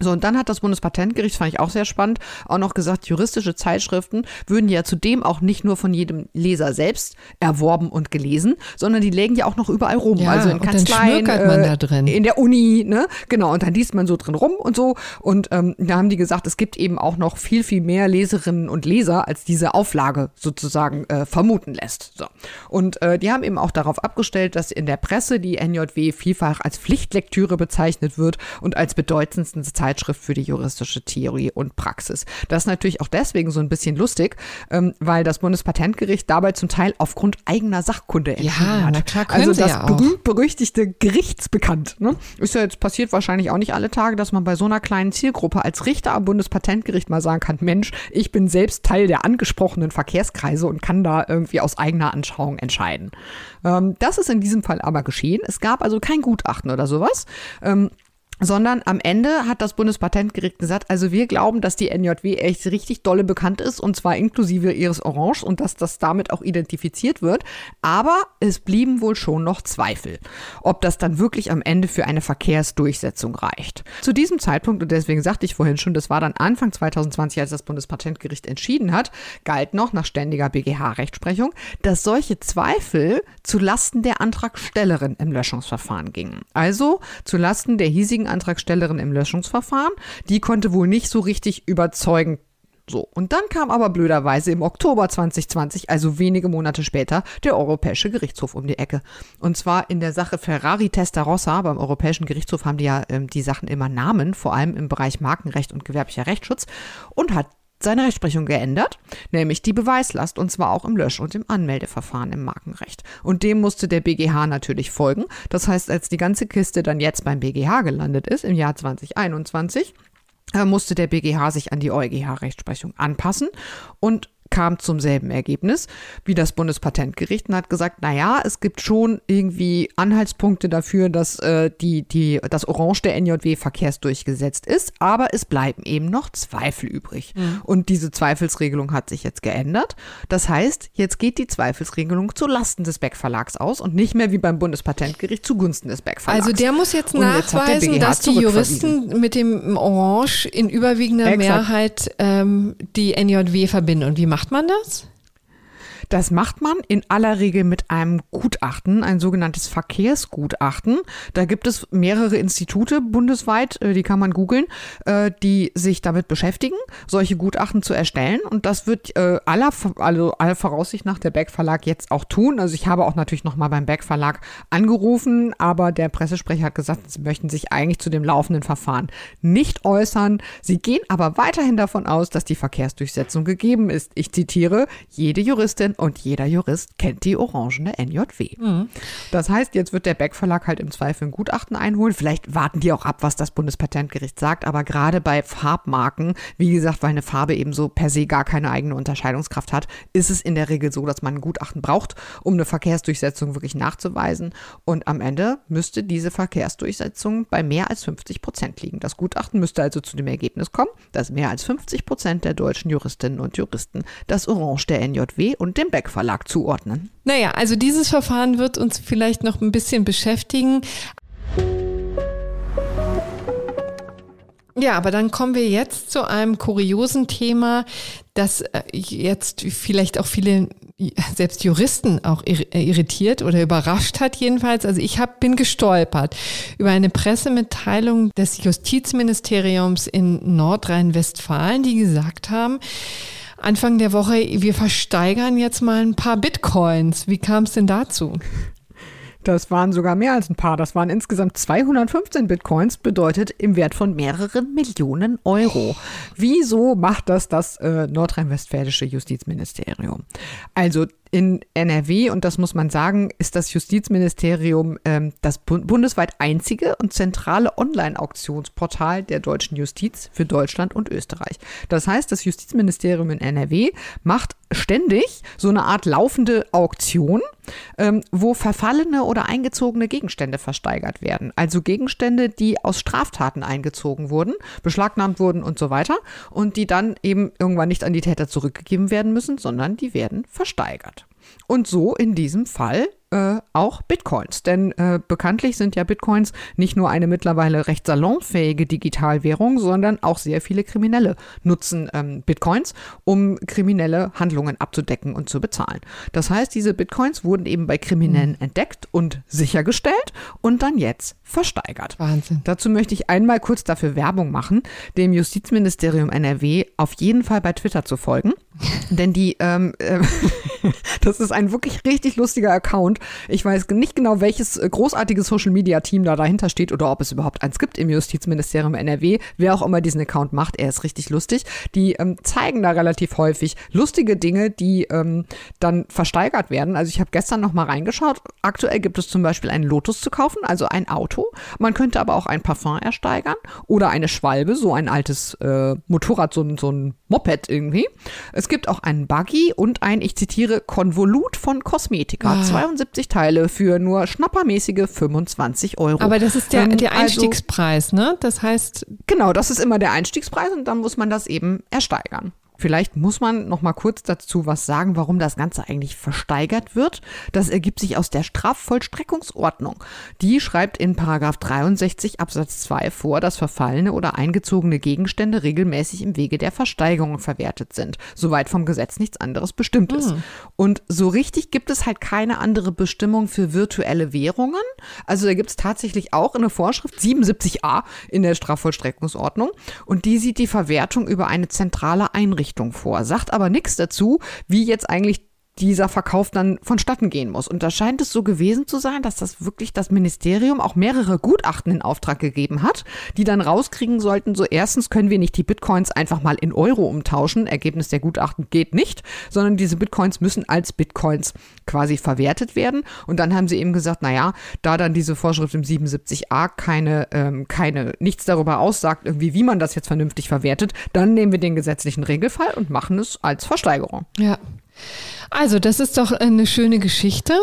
So, und dann hat das Bundespatentgericht, fand ich auch sehr spannend, auch noch gesagt, juristische Zeitschriften würden ja zudem auch nicht nur von jedem Leser selbst erworben und gelesen, sondern die lägen ja auch noch überall rum. Ja, also in Kanzleien, äh, in der Uni, ne? Genau, und dann liest man so drin rum und so. Und ähm, da haben die gesagt, es gibt eben auch noch viel, viel mehr Leserinnen und Leser, als diese Auflage sozusagen äh, vermuten lässt. So. Und äh, die haben eben auch darauf abgestellt, dass in der Presse die NJW vielfach als Pflichtlektüre bezeichnet wird und als bedeutendsten Zeitschrift Zeitschrift für die juristische Theorie und Praxis. Das ist natürlich auch deswegen so ein bisschen lustig, ähm, weil das Bundespatentgericht dabei zum Teil aufgrund eigener Sachkunde entschieden ja, hat. Na klar, also das ja berühmt-berüchtigte Gerichtsbekannt. Ne? Ist ja jetzt passiert wahrscheinlich auch nicht alle Tage, dass man bei so einer kleinen Zielgruppe als Richter am Bundespatentgericht mal sagen kann, Mensch, ich bin selbst Teil der angesprochenen Verkehrskreise und kann da irgendwie aus eigener Anschauung entscheiden. Ähm, das ist in diesem Fall aber geschehen. Es gab also kein Gutachten oder sowas. Ähm, sondern am Ende hat das Bundespatentgericht gesagt, also wir glauben, dass die NJW echt richtig dolle bekannt ist und zwar inklusive ihres Orange und dass das damit auch identifiziert wird. Aber es blieben wohl schon noch Zweifel, ob das dann wirklich am Ende für eine Verkehrsdurchsetzung reicht. Zu diesem Zeitpunkt, und deswegen sagte ich vorhin schon, das war dann Anfang 2020, als das Bundespatentgericht entschieden hat, galt noch nach ständiger BGH-Rechtsprechung, dass solche Zweifel zu Lasten der Antragstellerin im Löschungsverfahren gingen. Also zu Lasten der hiesigen Antragstellerin im Löschungsverfahren. Die konnte wohl nicht so richtig überzeugen. So, und dann kam aber blöderweise im Oktober 2020, also wenige Monate später, der Europäische Gerichtshof um die Ecke. Und zwar in der Sache Ferrari Testarossa. Beim Europäischen Gerichtshof haben die ja ähm, die Sachen immer Namen, vor allem im Bereich Markenrecht und gewerblicher Rechtsschutz. Und hat seine Rechtsprechung geändert, nämlich die Beweislast, und zwar auch im Lösch- und im Anmeldeverfahren im Markenrecht. Und dem musste der BGH natürlich folgen. Das heißt, als die ganze Kiste dann jetzt beim BGH gelandet ist, im Jahr 2021, äh, musste der BGH sich an die EuGH-Rechtsprechung anpassen und kam zum selben Ergebnis wie das Bundespatentgericht und hat gesagt, na ja, es gibt schon irgendwie Anhaltspunkte dafür, dass äh, die, die, das Orange der NJW verkehrsdurchgesetzt ist, aber es bleiben eben noch Zweifel übrig. Mhm. Und diese Zweifelsregelung hat sich jetzt geändert. Das heißt, jetzt geht die Zweifelsregelung zu Lasten des Beck Verlags aus und nicht mehr wie beim Bundespatentgericht zugunsten des Beck Verlags. Also der muss jetzt nachweisen, jetzt dass die Juristen mit dem Orange in überwiegender Exakt. Mehrheit ähm, die NJW verbinden. Und wie macht macht man das? Das macht man in aller Regel mit einem Gutachten, ein sogenanntes Verkehrsgutachten. Da gibt es mehrere Institute bundesweit, äh, die kann man googeln, äh, die sich damit beschäftigen, solche Gutachten zu erstellen. Und das wird äh, aller, also aller Voraussicht nach der Beck Verlag jetzt auch tun. Also ich habe auch natürlich nochmal beim Beck Verlag angerufen, aber der Pressesprecher hat gesagt, sie möchten sich eigentlich zu dem laufenden Verfahren nicht äußern. Sie gehen aber weiterhin davon aus, dass die Verkehrsdurchsetzung gegeben ist. Ich zitiere, jede Juristin und jeder Jurist kennt die orangene NJW. Mhm. Das heißt, jetzt wird der Beck Verlag halt im Zweifel ein Gutachten einholen. Vielleicht warten die auch ab, was das Bundespatentgericht sagt, aber gerade bei Farbmarken, wie gesagt, weil eine Farbe eben so per se gar keine eigene Unterscheidungskraft hat, ist es in der Regel so, dass man ein Gutachten braucht, um eine Verkehrsdurchsetzung wirklich nachzuweisen. Und am Ende müsste diese Verkehrsdurchsetzung bei mehr als 50 Prozent liegen. Das Gutachten müsste also zu dem Ergebnis kommen, dass mehr als 50 Prozent der deutschen Juristinnen und Juristen das Orange der NJW und dem Beck Verlag zuordnen. Naja, also dieses Verfahren wird uns vielleicht noch ein bisschen beschäftigen. Ja, aber dann kommen wir jetzt zu einem kuriosen Thema, das äh, jetzt vielleicht auch viele, selbst Juristen auch äh, irritiert oder überrascht hat jedenfalls. Also ich hab, bin gestolpert über eine Pressemitteilung des Justizministeriums in Nordrhein-Westfalen, die gesagt haben, Anfang der Woche, wir versteigern jetzt mal ein paar Bitcoins. Wie kam es denn dazu? Das waren sogar mehr als ein paar. Das waren insgesamt 215 Bitcoins, bedeutet im Wert von mehreren Millionen Euro. Wieso macht das das äh, nordrhein-westfälische Justizministerium? Also in NRW, und das muss man sagen, ist das Justizministerium ähm, das bu bundesweit einzige und zentrale Online-Auktionsportal der deutschen Justiz für Deutschland und Österreich. Das heißt, das Justizministerium in NRW macht ständig so eine Art laufende Auktion, ähm, wo verfallene oder eingezogene Gegenstände versteigert werden. Also Gegenstände, die aus Straftaten eingezogen wurden, beschlagnahmt wurden und so weiter und die dann eben irgendwann nicht an die Täter zurückgegeben werden müssen, sondern die werden versteigert hat. Und so in diesem Fall äh, auch Bitcoins. Denn äh, bekanntlich sind ja Bitcoins nicht nur eine mittlerweile recht salonfähige Digitalwährung, sondern auch sehr viele Kriminelle nutzen ähm, Bitcoins, um kriminelle Handlungen abzudecken und zu bezahlen. Das heißt, diese Bitcoins wurden eben bei Kriminellen mhm. entdeckt und sichergestellt und dann jetzt versteigert. Wahnsinn. Dazu möchte ich einmal kurz dafür Werbung machen, dem Justizministerium NRW auf jeden Fall bei Twitter zu folgen. Denn die, ähm, äh, das ist ein wirklich richtig lustiger Account. Ich weiß nicht genau, welches äh, großartige Social Media Team da dahinter steht oder ob es überhaupt eins gibt im Justizministerium NRW. Wer auch immer diesen Account macht, er ist richtig lustig. Die ähm, zeigen da relativ häufig lustige Dinge, die ähm, dann versteigert werden. Also ich habe gestern noch mal reingeschaut. Aktuell gibt es zum Beispiel einen Lotus zu kaufen, also ein Auto. Man könnte aber auch ein Parfum ersteigern oder eine Schwalbe, so ein altes äh, Motorrad, so, so ein Moped irgendwie. Es gibt auch einen Buggy und ein, ich zitiere, Konvolut Revolut von Cosmetica. Ah. 72 Teile für nur schnappermäßige 25 Euro. Aber das ist der, ähm, der also Einstiegspreis, also, ne? Das heißt. Genau, das ist immer der Einstiegspreis und dann muss man das eben ersteigern. Vielleicht muss man noch mal kurz dazu was sagen, warum das Ganze eigentlich versteigert wird. Das ergibt sich aus der Strafvollstreckungsordnung. Die schreibt in Paragraph 63 Absatz 2 vor, dass verfallene oder eingezogene Gegenstände regelmäßig im Wege der Versteigerung verwertet sind, soweit vom Gesetz nichts anderes bestimmt ist. Mhm. Und so richtig gibt es halt keine andere Bestimmung für virtuelle Währungen. Also da gibt es tatsächlich auch eine Vorschrift 77a in der Strafvollstreckungsordnung und die sieht die Verwertung über eine zentrale Einrichtung Richtung vor, sagt aber nichts dazu, wie jetzt eigentlich dieser Verkauf dann vonstatten gehen muss. Und da scheint es so gewesen zu sein, dass das wirklich das Ministerium auch mehrere Gutachten in Auftrag gegeben hat, die dann rauskriegen sollten, so erstens können wir nicht die Bitcoins einfach mal in Euro umtauschen. Ergebnis der Gutachten geht nicht, sondern diese Bitcoins müssen als Bitcoins quasi verwertet werden. Und dann haben sie eben gesagt, naja, da dann diese Vorschrift im 77a keine, ähm, keine, nichts darüber aussagt, irgendwie, wie man das jetzt vernünftig verwertet, dann nehmen wir den gesetzlichen Regelfall und machen es als Versteigerung. Ja. Also, das ist doch eine schöne Geschichte.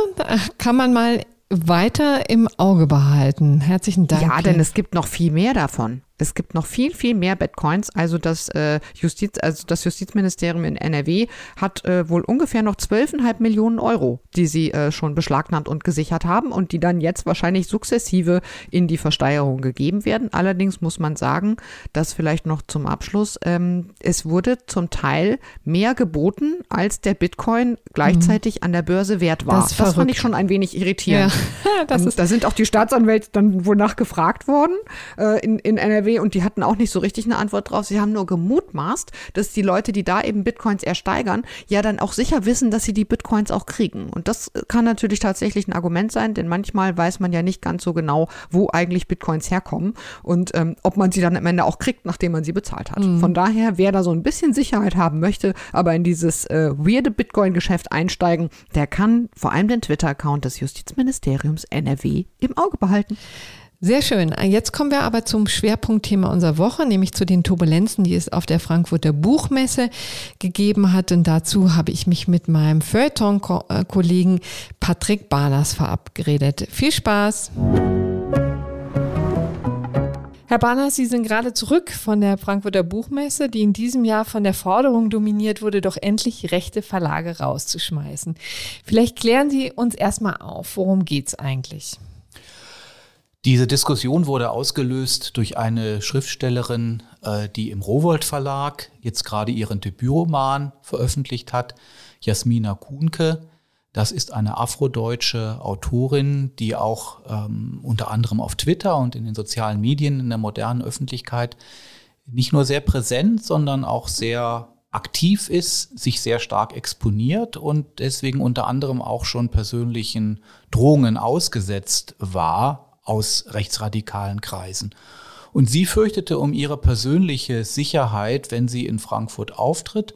Kann man mal weiter im Auge behalten. Herzlichen Dank. Ja, denn es gibt noch viel mehr davon. Es gibt noch viel, viel mehr Bitcoins. Also das, äh, Justiz, also das Justizministerium in NRW hat äh, wohl ungefähr noch 12,5 Millionen Euro, die sie äh, schon beschlagnahmt und gesichert haben und die dann jetzt wahrscheinlich sukzessive in die Versteigerung gegeben werden. Allerdings muss man sagen, dass vielleicht noch zum Abschluss, ähm, es wurde zum Teil mehr geboten, als der Bitcoin gleichzeitig mhm. an der Börse wert war. Das, das fand ich schon ein wenig irritierend. Ja, das ist da sind auch die Staatsanwälte dann wohl nachgefragt worden äh, in, in NRW NRW und die hatten auch nicht so richtig eine Antwort drauf. Sie haben nur gemutmaßt, dass die Leute, die da eben Bitcoins ersteigern, ja dann auch sicher wissen, dass sie die Bitcoins auch kriegen. Und das kann natürlich tatsächlich ein Argument sein, denn manchmal weiß man ja nicht ganz so genau, wo eigentlich Bitcoins herkommen und ähm, ob man sie dann am Ende auch kriegt, nachdem man sie bezahlt hat. Mhm. Von daher, wer da so ein bisschen Sicherheit haben möchte, aber in dieses äh, weirde Bitcoin-Geschäft einsteigen, der kann vor allem den Twitter-Account des Justizministeriums NRW im Auge behalten. Sehr schön. Jetzt kommen wir aber zum Schwerpunktthema unserer Woche, nämlich zu den Turbulenzen, die es auf der Frankfurter Buchmesse gegeben hat. Und dazu habe ich mich mit meinem Feuilleton-Kollegen Patrick Barners verabredet. Viel Spaß! Herr Barners, Sie sind gerade zurück von der Frankfurter Buchmesse, die in diesem Jahr von der Forderung dominiert wurde, doch endlich rechte Verlage rauszuschmeißen. Vielleicht klären Sie uns erstmal auf, worum geht es eigentlich? Diese Diskussion wurde ausgelöst durch eine Schriftstellerin, äh, die im Rowold Verlag jetzt gerade ihren Debütroman veröffentlicht hat, Jasmina Kuhnke. Das ist eine afrodeutsche Autorin, die auch ähm, unter anderem auf Twitter und in den sozialen Medien in der modernen Öffentlichkeit nicht nur sehr präsent, sondern auch sehr aktiv ist, sich sehr stark exponiert und deswegen unter anderem auch schon persönlichen Drohungen ausgesetzt war, aus rechtsradikalen Kreisen. Und sie fürchtete um ihre persönliche Sicherheit, wenn sie in Frankfurt auftritt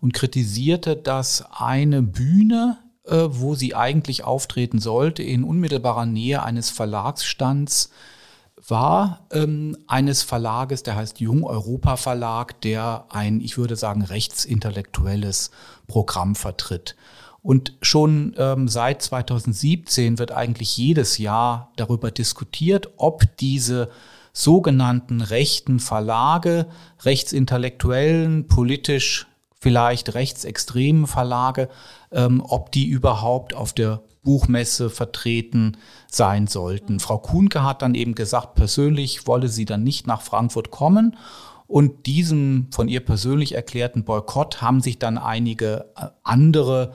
und kritisierte, dass eine Bühne, äh, wo sie eigentlich auftreten sollte, in unmittelbarer Nähe eines Verlagsstands war, ähm, eines Verlages, der heißt Jung Europa Verlag, der ein, ich würde sagen, rechtsintellektuelles Programm vertritt. Und schon ähm, seit 2017 wird eigentlich jedes Jahr darüber diskutiert, ob diese sogenannten rechten Verlage, rechtsintellektuellen, politisch vielleicht rechtsextremen Verlage, ähm, ob die überhaupt auf der Buchmesse vertreten sein sollten. Frau Kuhnke hat dann eben gesagt, persönlich wolle sie dann nicht nach Frankfurt kommen. Und diesem von ihr persönlich erklärten Boykott haben sich dann einige äh, andere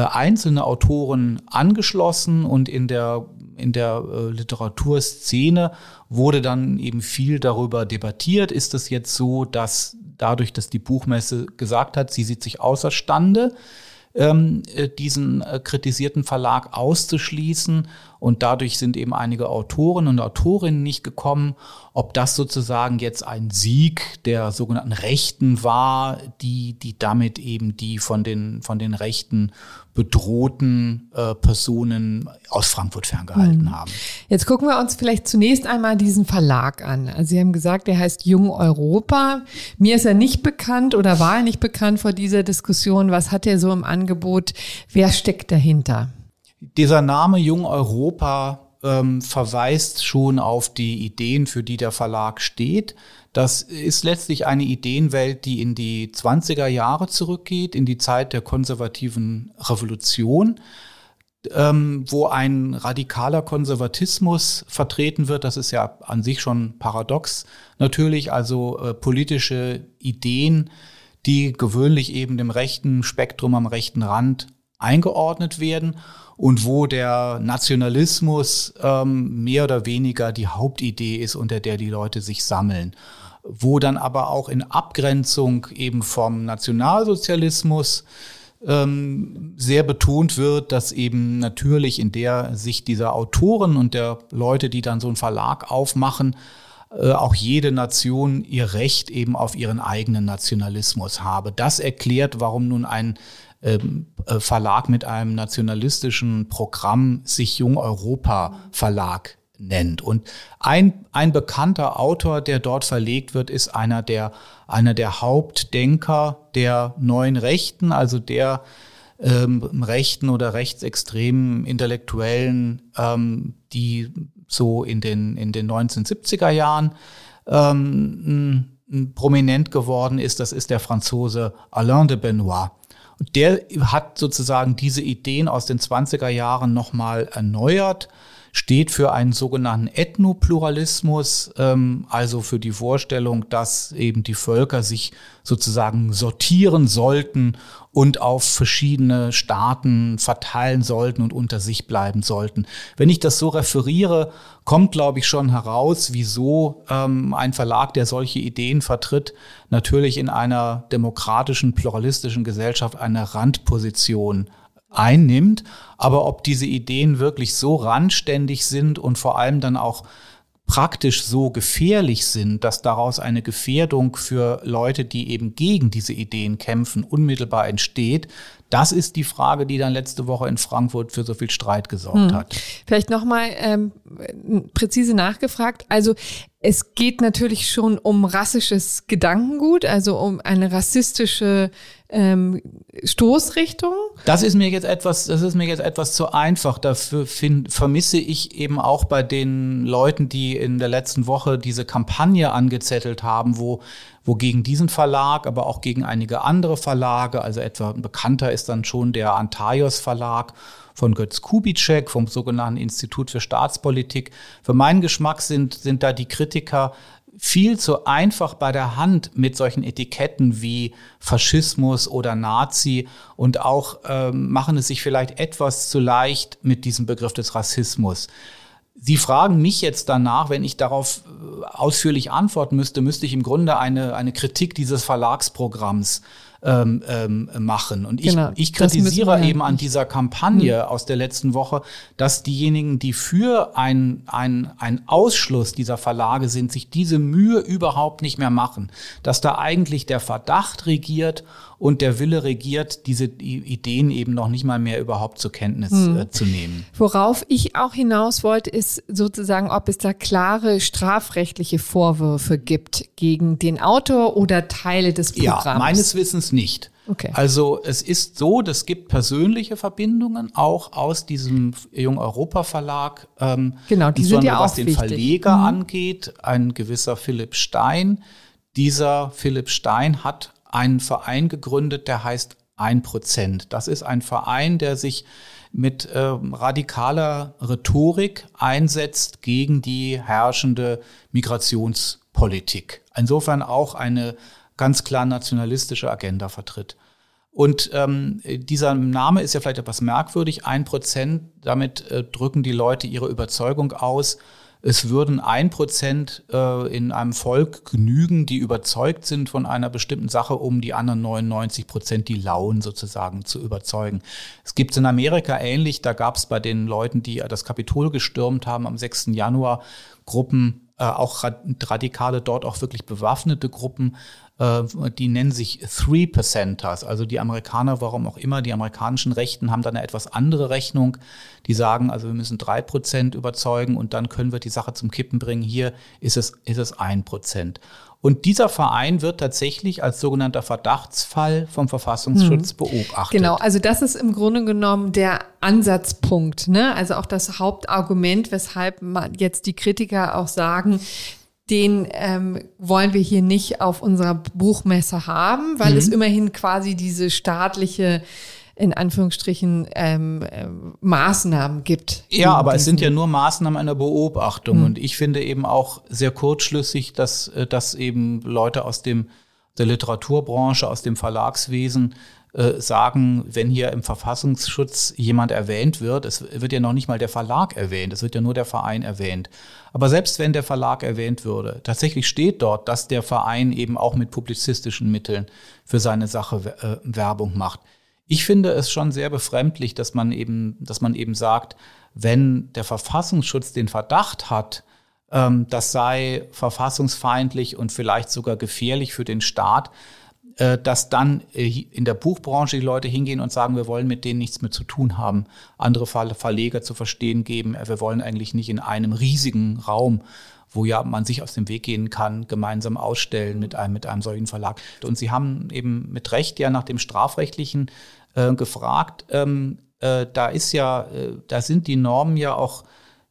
einzelne Autoren angeschlossen und in der, in der äh, Literaturszene wurde dann eben viel darüber debattiert. Ist es jetzt so, dass dadurch, dass die Buchmesse gesagt hat, sie sieht sich außerstande, ähm, äh, diesen äh, kritisierten Verlag auszuschließen und dadurch sind eben einige Autoren und Autorinnen nicht gekommen. Ob das sozusagen jetzt ein Sieg der sogenannten Rechten war, die, die damit eben die von den, von den Rechten bedrohten äh, Personen aus Frankfurt ferngehalten mhm. haben. Jetzt gucken wir uns vielleicht zunächst einmal diesen Verlag an. Also Sie haben gesagt, der heißt Jung Europa. Mir ist er nicht bekannt oder war er nicht bekannt vor dieser Diskussion. Was hat er so im Angebot? Wer steckt dahinter? Dieser Name Jung Europa ähm, verweist schon auf die Ideen, für die der Verlag steht. Das ist letztlich eine Ideenwelt, die in die 20er Jahre zurückgeht, in die Zeit der konservativen Revolution, ähm, wo ein radikaler Konservatismus vertreten wird. Das ist ja an sich schon paradox natürlich, also äh, politische Ideen, die gewöhnlich eben dem rechten Spektrum am rechten Rand eingeordnet werden und wo der Nationalismus ähm, mehr oder weniger die Hauptidee ist, unter der die Leute sich sammeln. Wo dann aber auch in Abgrenzung eben vom Nationalsozialismus ähm, sehr betont wird, dass eben natürlich in der Sicht dieser Autoren und der Leute, die dann so einen Verlag aufmachen, äh, auch jede Nation ihr Recht eben auf ihren eigenen Nationalismus habe. Das erklärt, warum nun ein ähm, äh, Verlag mit einem nationalistischen Programm sich Jung Europa Verlag nennt. Und ein, ein bekannter Autor, der dort verlegt wird, ist einer der, einer der Hauptdenker der neuen Rechten, also der ähm, rechten oder rechtsextremen Intellektuellen, ähm, die so in den, in den 1970er Jahren ähm, prominent geworden ist. Das ist der Franzose Alain de Benoit. Und der hat sozusagen diese Ideen aus den 20er Jahren nochmal erneuert steht für einen sogenannten Ethnopluralismus, ähm, also für die Vorstellung, dass eben die Völker sich sozusagen sortieren sollten und auf verschiedene Staaten verteilen sollten und unter sich bleiben sollten. Wenn ich das so referiere, kommt, glaube ich, schon heraus, wieso ähm, ein Verlag, der solche Ideen vertritt, natürlich in einer demokratischen, pluralistischen Gesellschaft eine Randposition einnimmt. Aber ob diese Ideen wirklich so randständig sind und vor allem dann auch praktisch so gefährlich sind, dass daraus eine Gefährdung für Leute, die eben gegen diese Ideen kämpfen, unmittelbar entsteht, das ist die Frage, die dann letzte Woche in Frankfurt für so viel Streit gesorgt hm. hat. Vielleicht nochmal ähm, präzise nachgefragt. Also es geht natürlich schon um rassisches Gedankengut, also um eine rassistische ähm, Stoßrichtung. Das ist mir jetzt etwas, das ist mir jetzt etwas zu einfach. Dafür find, vermisse ich eben auch bei den Leuten, die in der letzten Woche diese Kampagne angezettelt haben, wo wo gegen diesen Verlag, aber auch gegen einige andere Verlage, also etwa bekannter ist dann schon der Antaios Verlag von Götz Kubitschek vom sogenannten Institut für Staatspolitik. Für meinen Geschmack sind, sind da die Kritiker viel zu einfach bei der Hand mit solchen Etiketten wie Faschismus oder Nazi und auch ähm, machen es sich vielleicht etwas zu leicht mit diesem Begriff des Rassismus. Sie fragen mich jetzt danach, wenn ich darauf äh, ausführlich antworten müsste, müsste ich im Grunde eine, eine Kritik dieses Verlagsprogramms ähm, ähm, machen. Und ich, genau, ich kritisiere eben an dieser Kampagne hm. aus der letzten Woche, dass diejenigen, die für ein, ein, ein Ausschluss dieser Verlage sind, sich diese Mühe überhaupt nicht mehr machen. Dass da eigentlich der Verdacht regiert und der Wille regiert, diese Ideen eben noch nicht mal mehr überhaupt zur Kenntnis hm. äh, zu nehmen. Worauf ich auch hinaus wollte, ist sozusagen, ob es da klare strafrechtliche Vorwürfe gibt gegen den Autor oder Teile des Programms. Ja, meines Wissens nicht. Okay. Also es ist so, es gibt persönliche Verbindungen auch aus diesem Jung Europa Verlag. Ähm, genau, die sind ja auch was den wichtig. Verleger mhm. angeht, ein gewisser Philipp Stein. Dieser Philipp Stein hat einen Verein gegründet, der heißt ein Prozent. Das ist ein Verein, der sich mit äh, radikaler Rhetorik einsetzt gegen die herrschende Migrationspolitik. Insofern auch eine ganz klar nationalistische Agenda vertritt. Und ähm, dieser Name ist ja vielleicht etwas merkwürdig, ein Prozent, damit äh, drücken die Leute ihre Überzeugung aus, es würden ein Prozent äh, in einem Volk genügen, die überzeugt sind von einer bestimmten Sache, um die anderen 99 Prozent, die lauen sozusagen, zu überzeugen. Es gibt es in Amerika ähnlich, da gab es bei den Leuten, die das Kapitol gestürmt haben am 6. Januar, Gruppen, äh, auch Radikale, dort auch wirklich bewaffnete Gruppen, die nennen sich Three Percenters. Also die Amerikaner, warum auch immer, die amerikanischen Rechten haben dann eine etwas andere Rechnung. Die sagen, also wir müssen drei Prozent überzeugen und dann können wir die Sache zum Kippen bringen. Hier ist es, ist es ein Prozent. Und dieser Verein wird tatsächlich als sogenannter Verdachtsfall vom Verfassungsschutz mhm. beobachtet. Genau, also das ist im Grunde genommen der Ansatzpunkt, ne? Also auch das Hauptargument, weshalb jetzt die Kritiker auch sagen, den ähm, wollen wir hier nicht auf unserer Buchmesse haben, weil mhm. es immerhin quasi diese staatliche in Anführungsstrichen ähm, äh, Maßnahmen gibt. Ja, aber es sind ja nur Maßnahmen einer Beobachtung. Mhm. Und ich finde eben auch sehr kurzschlüssig, dass, äh, dass eben Leute aus dem der Literaturbranche, aus dem Verlagswesen äh, sagen, wenn hier im Verfassungsschutz jemand erwähnt wird, es wird ja noch nicht mal der Verlag erwähnt, es wird ja nur der Verein erwähnt. Aber selbst wenn der Verlag erwähnt würde, tatsächlich steht dort, dass der Verein eben auch mit publizistischen Mitteln für seine Sache äh, Werbung macht. Ich finde es schon sehr befremdlich, dass man eben, dass man eben sagt, wenn der Verfassungsschutz den Verdacht hat, ähm, das sei verfassungsfeindlich und vielleicht sogar gefährlich für den Staat, dass dann äh, in der Buchbranche die Leute hingehen und sagen, wir wollen mit denen nichts mehr zu tun haben. Andere Verleger zu verstehen geben, äh, wir wollen eigentlich nicht in einem riesigen Raum wo ja man sich aus dem Weg gehen kann, gemeinsam ausstellen mit einem, mit einem solchen Verlag. Und Sie haben eben mit Recht ja nach dem Strafrechtlichen äh, gefragt. Ähm, äh, da ist ja, äh, da sind die Normen ja auch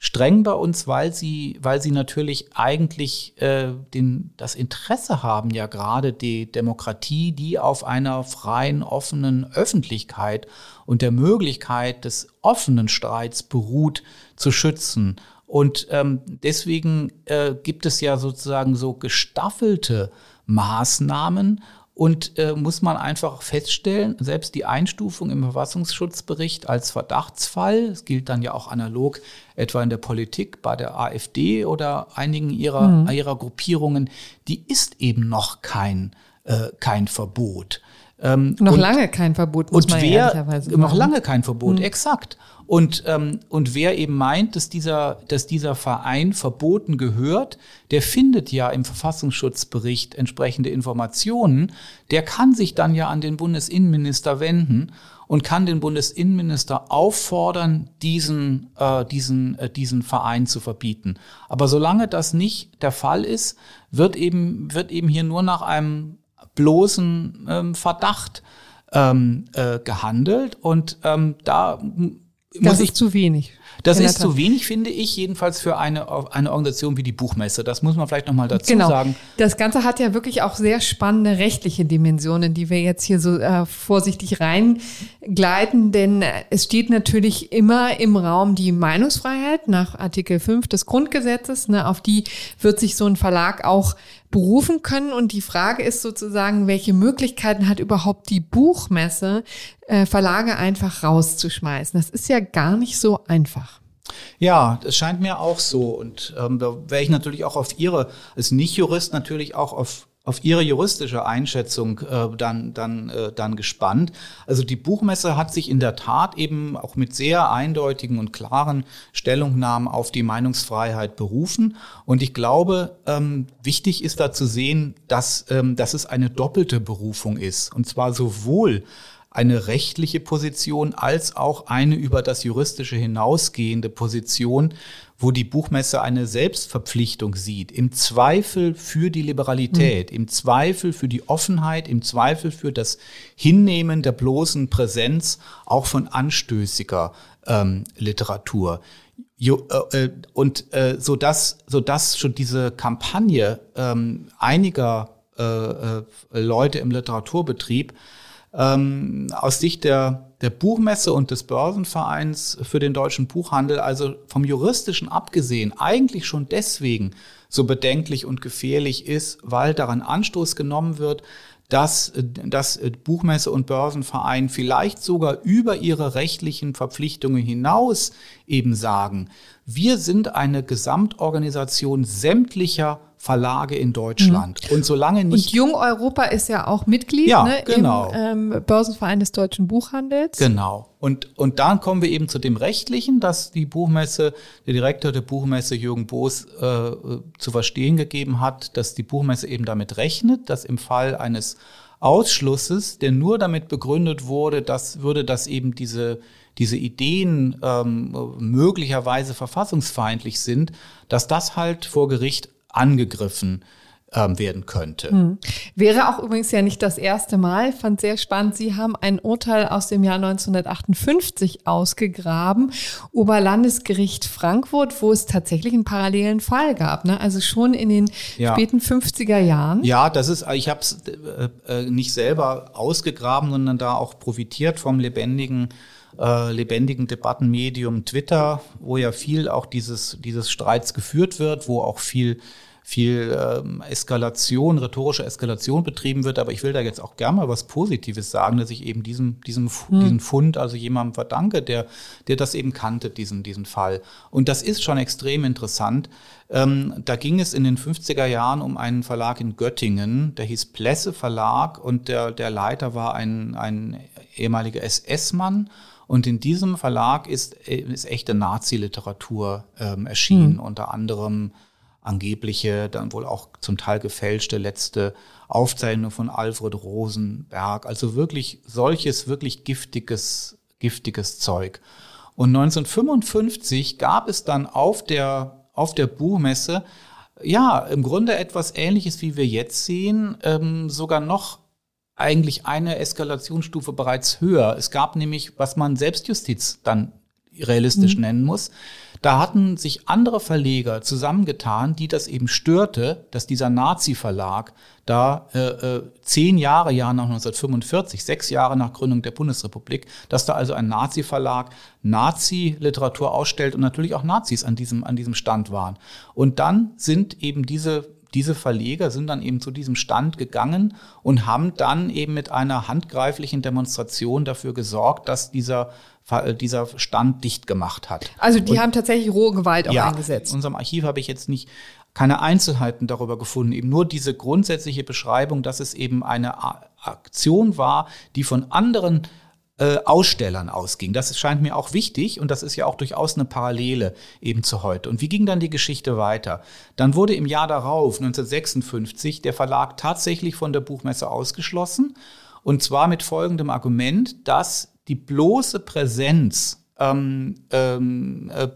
streng bei uns, weil sie, weil sie natürlich eigentlich äh, den, das Interesse haben, ja gerade die Demokratie, die auf einer freien, offenen Öffentlichkeit und der Möglichkeit des offenen Streits beruht, zu schützen. Und ähm, deswegen äh, gibt es ja sozusagen so gestaffelte Maßnahmen und äh, muss man einfach feststellen, selbst die Einstufung im Verfassungsschutzbericht als Verdachtsfall, es gilt dann ja auch analog etwa in der Politik bei der AfD oder einigen ihrer, mhm. ihrer Gruppierungen, die ist eben noch kein, äh, kein Verbot. Ähm, noch und, lange kein Verbot, muss man wer, ehrlicherweise sagen. Noch lange kein Verbot, mhm. exakt. Und, ähm, und wer eben meint, dass dieser, dass dieser Verein verboten gehört, der findet ja im Verfassungsschutzbericht entsprechende Informationen. Der kann sich dann ja an den Bundesinnenminister wenden und kann den Bundesinnenminister auffordern, diesen, äh, diesen, äh, diesen Verein zu verbieten. Aber solange das nicht der Fall ist, wird eben, wird eben hier nur nach einem bloßen ähm, Verdacht ähm, äh, gehandelt. Und ähm, da das ist zu wenig. Das ist zu wenig, finde ich, jedenfalls für eine, eine Organisation wie die Buchmesse. Das muss man vielleicht nochmal dazu genau. sagen. Das Ganze hat ja wirklich auch sehr spannende rechtliche Dimensionen, die wir jetzt hier so äh, vorsichtig reingleiten, denn äh, es steht natürlich immer im Raum die Meinungsfreiheit nach Artikel 5 des Grundgesetzes. Ne, auf die wird sich so ein Verlag auch berufen können. Und die Frage ist sozusagen, welche Möglichkeiten hat überhaupt die Buchmesse, äh, Verlage einfach rauszuschmeißen? Das ist ja gar nicht so einfach. Ja, das scheint mir auch so. Und ähm, da wäre ich natürlich auch auf Ihre, als Nicht-Jurist natürlich auch auf auf Ihre juristische Einschätzung äh, dann, dann, äh, dann gespannt. Also die Buchmesse hat sich in der Tat eben auch mit sehr eindeutigen und klaren Stellungnahmen auf die Meinungsfreiheit berufen. Und ich glaube, ähm, wichtig ist da zu sehen, dass, ähm, dass es eine doppelte Berufung ist. Und zwar sowohl eine rechtliche Position als auch eine über das Juristische hinausgehende Position, wo die Buchmesse eine Selbstverpflichtung sieht, im Zweifel für die Liberalität, mhm. im Zweifel für die Offenheit, im Zweifel für das Hinnehmen der bloßen Präsenz auch von anstößiger ähm, Literatur. Jo, äh, äh und äh, so dass so dass schon diese Kampagne ähm, einiger äh, äh Leute im Literaturbetrieb ähm, aus Sicht der, der Buchmesse und des Börsenvereins für den deutschen Buchhandel, also vom juristischen abgesehen, eigentlich schon deswegen so bedenklich und gefährlich ist, weil daran Anstoß genommen wird, dass, dass Buchmesse und Börsenverein vielleicht sogar über ihre rechtlichen Verpflichtungen hinaus eben sagen, wir sind eine Gesamtorganisation sämtlicher Verlage in Deutschland. Mhm. Und solange nicht. Und Jung Europa ist ja auch Mitglied ja, ne, genau. im ähm, Börsenverein des deutschen Buchhandels. Genau. Und, und dann kommen wir eben zu dem Rechtlichen, dass die Buchmesse, der Direktor der Buchmesse Jürgen Boos äh, zu verstehen gegeben hat, dass die Buchmesse eben damit rechnet, dass im Fall eines Ausschlusses, der nur damit begründet wurde, dass würde das eben diese diese Ideen ähm, möglicherweise verfassungsfeindlich sind, dass das halt vor Gericht angegriffen ähm, werden könnte. Hm. Wäre auch übrigens ja nicht das erste Mal, fand sehr spannend. Sie haben ein Urteil aus dem Jahr 1958 ausgegraben, Oberlandesgericht Frankfurt, wo es tatsächlich einen parallelen Fall gab. Ne? Also schon in den ja. späten 50er Jahren. Ja, das ist, ich habe es äh, äh, nicht selber ausgegraben, sondern da auch profitiert vom lebendigen äh, lebendigen Debattenmedium Twitter, wo ja viel auch dieses, dieses Streits geführt wird, wo auch viel viel ähm, Eskalation, rhetorische Eskalation betrieben wird. Aber ich will da jetzt auch gerne mal was Positives sagen, dass ich eben diesem, diesem, hm. diesen Fund, also jemandem verdanke, der, der das eben kannte, diesen, diesen Fall. Und das ist schon extrem interessant. Ähm, da ging es in den 50er Jahren um einen Verlag in Göttingen, der hieß Plesse Verlag und der, der Leiter war ein, ein ehemaliger SS-Mann. Und in diesem Verlag ist, ist echte Nazi-Literatur ähm, erschienen, mhm. unter anderem angebliche, dann wohl auch zum Teil gefälschte letzte Aufzeichnung von Alfred Rosenberg. Also wirklich solches, wirklich giftiges, giftiges Zeug. Und 1955 gab es dann auf der, auf der Buchmesse ja, im Grunde etwas Ähnliches, wie wir jetzt sehen, ähm, sogar noch eigentlich eine Eskalationsstufe bereits höher. Es gab nämlich, was man Selbstjustiz dann realistisch mhm. nennen muss. Da hatten sich andere Verleger zusammengetan, die das eben störte, dass dieser Nazi-Verlag da äh, äh, zehn Jahre, Jahr nach 1945, sechs Jahre nach Gründung der Bundesrepublik, dass da also ein Nazi-Verlag Nazi-Literatur ausstellt und natürlich auch Nazis an diesem, an diesem Stand waren. Und dann sind eben diese diese Verleger sind dann eben zu diesem Stand gegangen und haben dann eben mit einer handgreiflichen Demonstration dafür gesorgt, dass dieser dieser Stand dicht gemacht hat. Also die und, haben tatsächlich rohe Gewalt auch ja, eingesetzt. In unserem Archiv habe ich jetzt nicht keine Einzelheiten darüber gefunden, eben nur diese grundsätzliche Beschreibung, dass es eben eine Aktion war, die von anderen äh, Ausstellern ausging. Das scheint mir auch wichtig und das ist ja auch durchaus eine Parallele eben zu heute. Und wie ging dann die Geschichte weiter? Dann wurde im Jahr darauf, 1956, der Verlag tatsächlich von der Buchmesse ausgeschlossen und zwar mit folgendem Argument, dass die bloße Präsenz ähm, ähm, äh,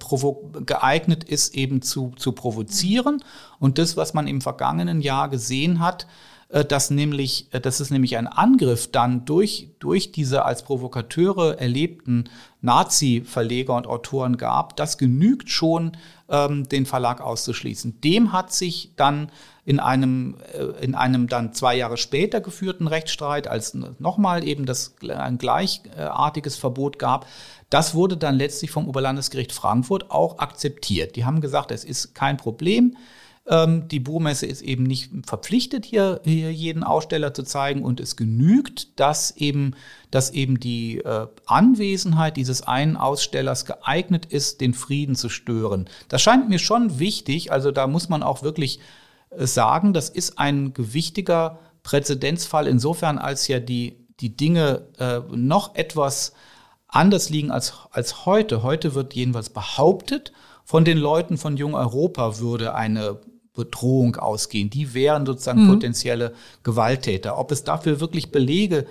geeignet ist, eben zu, zu provozieren. Und das, was man im vergangenen Jahr gesehen hat, dass nämlich, äh, dass es nämlich ein Angriff dann durch, durch diese als Provokateure erlebten Nazi-Verleger und Autoren gab, das genügt schon, ähm, den Verlag auszuschließen. Dem hat sich dann in einem, äh, in einem dann zwei Jahre später geführten Rechtsstreit, als nochmal eben das, ein gleichartiges Verbot gab, das wurde dann letztlich vom Oberlandesgericht Frankfurt auch akzeptiert. Die haben gesagt, es ist kein Problem. Ähm, die Buchmesse ist eben nicht verpflichtet, hier, hier jeden Aussteller zu zeigen und es genügt, dass eben, dass eben die äh, Anwesenheit dieses einen Ausstellers geeignet ist, den Frieden zu stören. Das scheint mir schon wichtig, also da muss man auch wirklich äh, sagen, das ist ein gewichtiger Präzedenzfall insofern, als ja die, die Dinge äh, noch etwas anders liegen als, als heute. Heute wird jedenfalls behauptet, von den Leuten von Jung Europa würde eine Bedrohung ausgehen. Die wären sozusagen mhm. potenzielle Gewalttäter. Ob es dafür wirklich Belege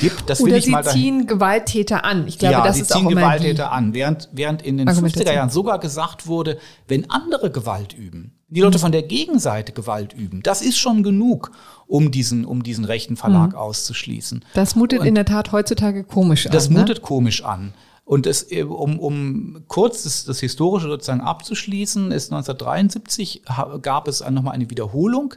gibt, das Oder will ich sie mal ziehen Gewalttäter an. Ich glaube, ja, das sie ist ziehen auch Gewalttäter an, während, während in den 50er Jahren sogar gesagt wurde, wenn andere Gewalt üben, die Leute mhm. von der Gegenseite Gewalt üben, das ist schon genug, um diesen, um diesen rechten Verlag mhm. auszuschließen. Das mutet Und in der Tat heutzutage komisch an. Das ne? mutet komisch an. Und es, äh, um, um kurz das, das Historische sozusagen abzuschließen, ist 1973 gab es nochmal eine Wiederholung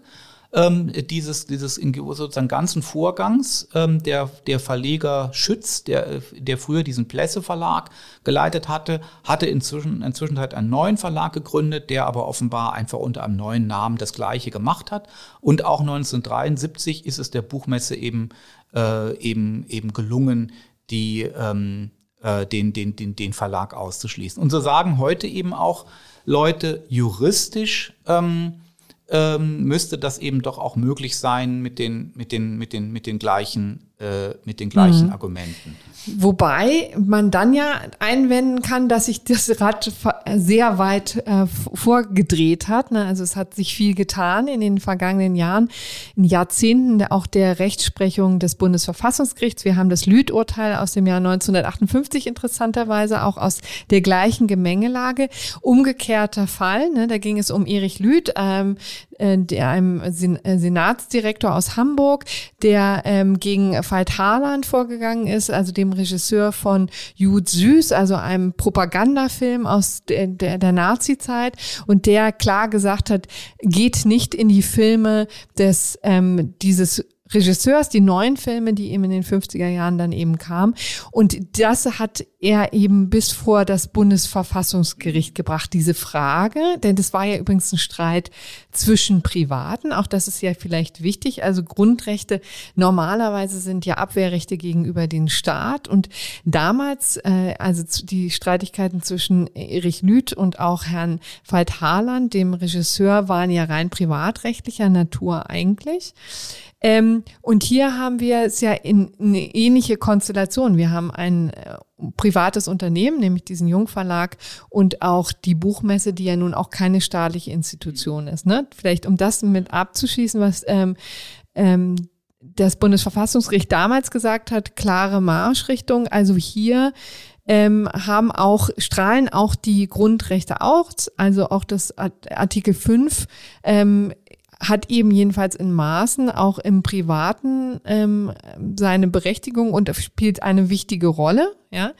ähm, dieses, dieses sozusagen ganzen Vorgangs. Ähm, der, der Verleger Schütz, der, der früher diesen Plesse Verlag geleitet hatte, hatte inzwischen, inzwischen halt einen neuen Verlag gegründet, der aber offenbar einfach unter einem neuen Namen das Gleiche gemacht hat. Und auch 1973 ist es der Buchmesse eben, äh, eben, eben gelungen, die, ähm, äh, den, den, den, den Verlag auszuschließen. Und so sagen heute eben auch Leute juristisch, ähm, ähm, müsste das eben doch auch möglich sein mit den, mit den, mit den, mit den gleichen, äh, mit den gleichen mhm. Argumenten. Wobei man dann ja einwenden kann, dass sich das Rad sehr weit äh, vorgedreht hat. Ne? Also es hat sich viel getan in den vergangenen Jahren, in Jahrzehnten auch der Rechtsprechung des Bundesverfassungsgerichts. Wir haben das Lüth-Urteil aus dem Jahr 1958 interessanterweise auch aus der gleichen Gemengelage. Umgekehrter Fall, ne? da ging es um Erich Lüth, ähm, äh, der einem äh, Senatsdirektor aus Hamburg, der ähm, gegen Veit Harland vorgegangen ist, also dem Regisseur von Jude Süß, also einem Propagandafilm aus der, der, der Nazi-Zeit. Und der klar gesagt hat, geht nicht in die Filme des ähm, dieses Regisseurs, die neuen Filme, die eben in den 50er Jahren dann eben kamen. Und das hat er eben bis vor das Bundesverfassungsgericht gebracht, diese Frage. Denn das war ja übrigens ein Streit zwischen Privaten. Auch das ist ja vielleicht wichtig. Also Grundrechte normalerweise sind ja Abwehrrechte gegenüber den Staat. Und damals, äh, also die Streitigkeiten zwischen Erich Lüth und auch Herrn Veit Harland, dem Regisseur, waren ja rein privatrechtlicher Natur eigentlich. Ähm, und hier haben wir es ja in eine ähnliche Konstellation. Wir haben ein äh, privates Unternehmen, nämlich diesen Jungverlag und auch die Buchmesse, die ja nun auch keine staatliche Institution ist. Ne? Vielleicht um das mit abzuschließen, was ähm, ähm, das Bundesverfassungsgericht damals gesagt hat, klare Marschrichtung. Also hier ähm, haben auch, strahlen auch die Grundrechte aus, also auch das Artikel 5 ähm, hat eben jedenfalls in Maßen auch im Privaten ähm, seine Berechtigung und spielt eine wichtige Rolle. Ja,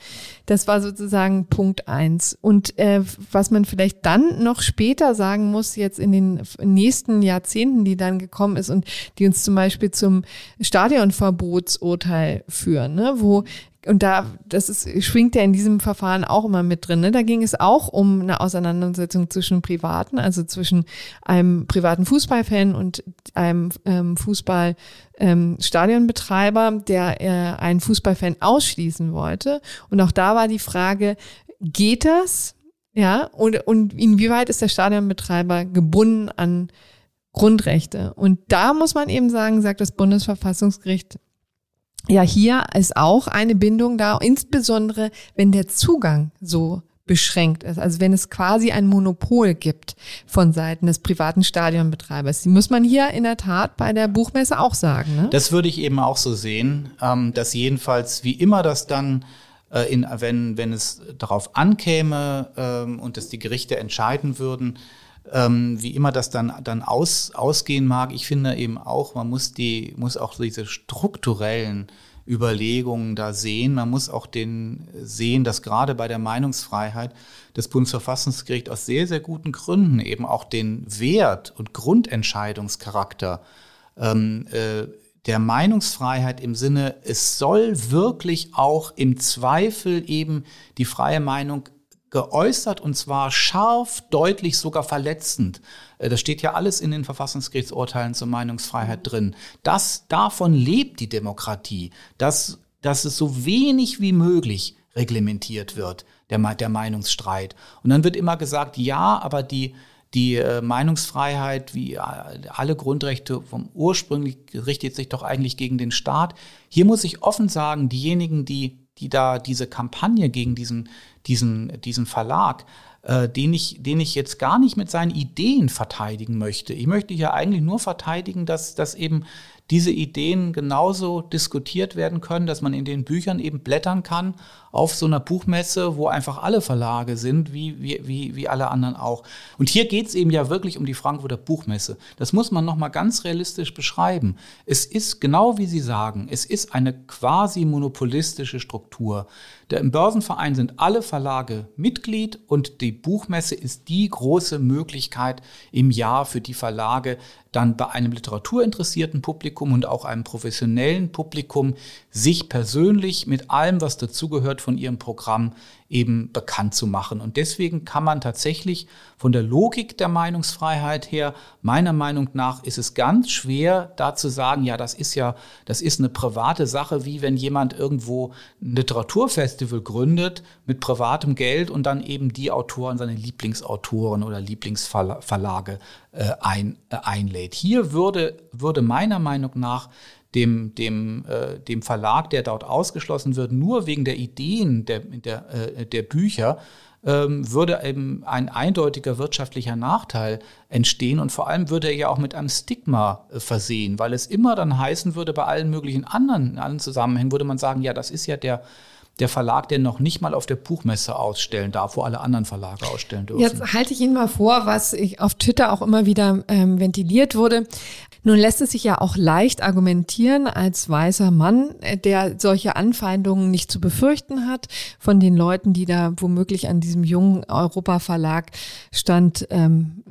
das war sozusagen Punkt eins. Und äh, was man vielleicht dann noch später sagen muss, jetzt in den nächsten Jahrzehnten, die dann gekommen ist und die uns zum Beispiel zum Stadionverbotsurteil führen, ne, wo und da, das ist, schwingt ja in diesem Verfahren auch immer mit drin. Ne? Da ging es auch um eine Auseinandersetzung zwischen Privaten, also zwischen einem privaten Fußballfan und einem ähm, Fußballstadionbetreiber, ähm, der äh, einen Fußballfan ausschließen wollte. Und auch da war die Frage, geht das? Ja, und, und inwieweit ist der Stadionbetreiber gebunden an Grundrechte? Und da muss man eben sagen, sagt das Bundesverfassungsgericht, ja, hier ist auch eine Bindung da, insbesondere wenn der Zugang so beschränkt ist. Also wenn es quasi ein Monopol gibt von Seiten des privaten Stadionbetreibers. Die muss man hier in der Tat bei der Buchmesse auch sagen. Ne? Das würde ich eben auch so sehen, ähm, dass jedenfalls, wie immer das dann äh, in, wenn, wenn es darauf ankäme ähm, und dass die Gerichte entscheiden würden, ähm, wie immer das dann, dann aus, ausgehen mag, ich finde eben auch, man muss die, muss auch diese strukturellen Überlegungen da sehen. Man muss auch den sehen, dass gerade bei der Meinungsfreiheit das Bundesverfassungsgericht aus sehr, sehr guten Gründen eben auch den Wert und Grundentscheidungscharakter ähm, äh, der Meinungsfreiheit im Sinne, es soll wirklich auch im Zweifel eben die freie Meinung geäußert und zwar scharf, deutlich, sogar verletzend. Äh, das steht ja alles in den Verfassungsgerichtsurteilen zur Meinungsfreiheit drin. Das, davon lebt die Demokratie, dass, dass es so wenig wie möglich reglementiert wird, der, der Meinungsstreit. Und dann wird immer gesagt, ja, aber die, die äh, Meinungsfreiheit, wie alle Grundrechte vom ursprünglich richtet sich doch eigentlich gegen den Staat. Hier muss ich offen sagen, diejenigen, die, die da diese Kampagne gegen diesen diesen, diesen Verlag, äh, den, ich, den ich jetzt gar nicht mit seinen Ideen verteidigen möchte. Ich möchte ja eigentlich nur verteidigen, dass, dass eben diese Ideen genauso diskutiert werden können, dass man in den Büchern eben blättern kann auf so einer Buchmesse, wo einfach alle Verlage sind, wie, wie, wie, alle anderen auch. Und hier geht es eben ja wirklich um die Frankfurter Buchmesse. Das muss man nochmal ganz realistisch beschreiben. Es ist genau wie Sie sagen, es ist eine quasi monopolistische Struktur. Der, Im Börsenverein sind alle Verlage Mitglied und die Buchmesse ist die große Möglichkeit im Jahr für die Verlage, dann bei einem literaturinteressierten Publikum und auch einem professionellen Publikum sich persönlich mit allem, was dazugehört von ihrem Programm eben bekannt zu machen. Und deswegen kann man tatsächlich von der Logik der Meinungsfreiheit her, meiner Meinung nach, ist es ganz schwer, da zu sagen, ja, das ist ja, das ist eine private Sache, wie wenn jemand irgendwo ein Literaturfestival gründet mit privatem Geld und dann eben die Autoren, seine Lieblingsautoren oder Lieblingsverlage äh, ein, äh, einlädt. Hier würde, würde meiner Meinung nach dem, dem, äh, dem Verlag, der dort ausgeschlossen wird, nur wegen der Ideen der, der, äh, der Bücher, ähm, würde eben ein eindeutiger wirtschaftlicher Nachteil entstehen und vor allem würde er ja auch mit einem Stigma äh, versehen, weil es immer dann heißen würde, bei allen möglichen anderen, in allen Zusammenhängen würde man sagen, ja, das ist ja der, der Verlag, der noch nicht mal auf der Buchmesse ausstellen darf, wo alle anderen Verlage ausstellen dürfen. Jetzt halte ich Ihnen mal vor, was ich auf Twitter auch immer wieder ähm, ventiliert wurde. Nun lässt es sich ja auch leicht argumentieren als weißer Mann, äh, der solche Anfeindungen nicht zu befürchten hat von den Leuten, die da womöglich an diesem jungen Europa-Verlag stand, ähm,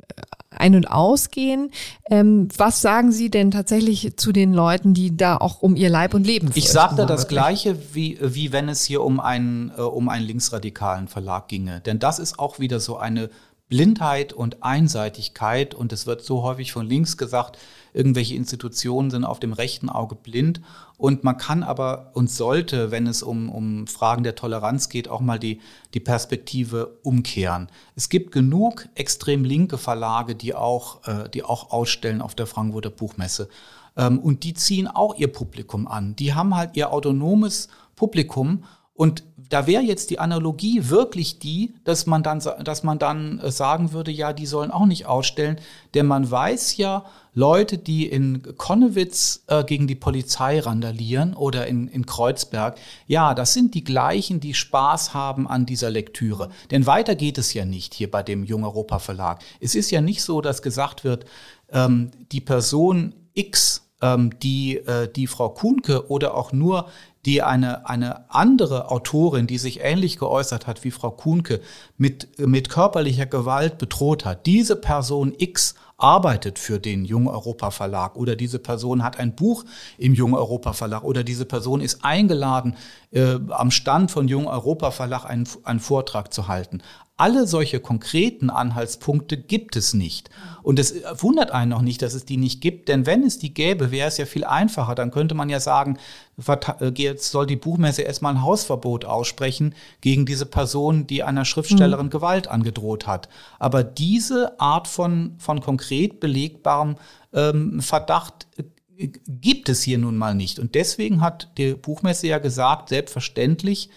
ein- und ausgehen. Ähm, was sagen Sie denn tatsächlich zu den Leuten, die da auch um ihr Leib und Leben Ich sagte das Gleiche, wie, wie wenn es hier um einen, äh, um einen linksradikalen Verlag ginge. Denn das ist auch wieder so eine Blindheit und Einseitigkeit und es wird so häufig von links gesagt, irgendwelche Institutionen sind auf dem rechten Auge blind und man kann aber und sollte, wenn es um, um Fragen der Toleranz geht, auch mal die, die Perspektive umkehren. Es gibt genug extrem linke Verlage, die auch, äh, die auch ausstellen auf der Frankfurter Buchmesse ähm, und die ziehen auch ihr Publikum an. Die haben halt ihr autonomes Publikum und da wäre jetzt die Analogie wirklich die, dass man dann, dass man dann äh, sagen würde, ja, die sollen auch nicht ausstellen, denn man weiß ja, Leute, die in Konnewitz äh, gegen die Polizei randalieren oder in, in Kreuzberg, ja, das sind die gleichen, die Spaß haben an dieser Lektüre. Denn weiter geht es ja nicht hier bei dem Jung Europa Verlag. Es ist ja nicht so, dass gesagt wird, ähm, die Person X ähm, die, äh, die Frau Kuhnke oder auch nur die eine, eine andere Autorin, die sich ähnlich geäußert hat wie Frau Kuhnke, mit, mit körperlicher Gewalt bedroht hat. Diese Person X arbeitet für den Jung Europa Verlag oder diese Person hat ein Buch im Jung Europa Verlag oder diese Person ist eingeladen, äh, am Stand von Jung Europa Verlag einen, einen Vortrag zu halten. Alle solche konkreten Anhaltspunkte gibt es nicht. Und es wundert einen auch nicht, dass es die nicht gibt, denn wenn es die gäbe, wäre es ja viel einfacher. Dann könnte man ja sagen, äh, jetzt soll die Buchmesse erstmal ein Hausverbot aussprechen gegen diese Person, die einer Schriftstellerin mhm. Gewalt angedroht hat. Aber diese Art von, von konkret belegbarem ähm, Verdacht äh, gibt es hier nun mal nicht. Und deswegen hat die Buchmesse ja gesagt, selbstverständlich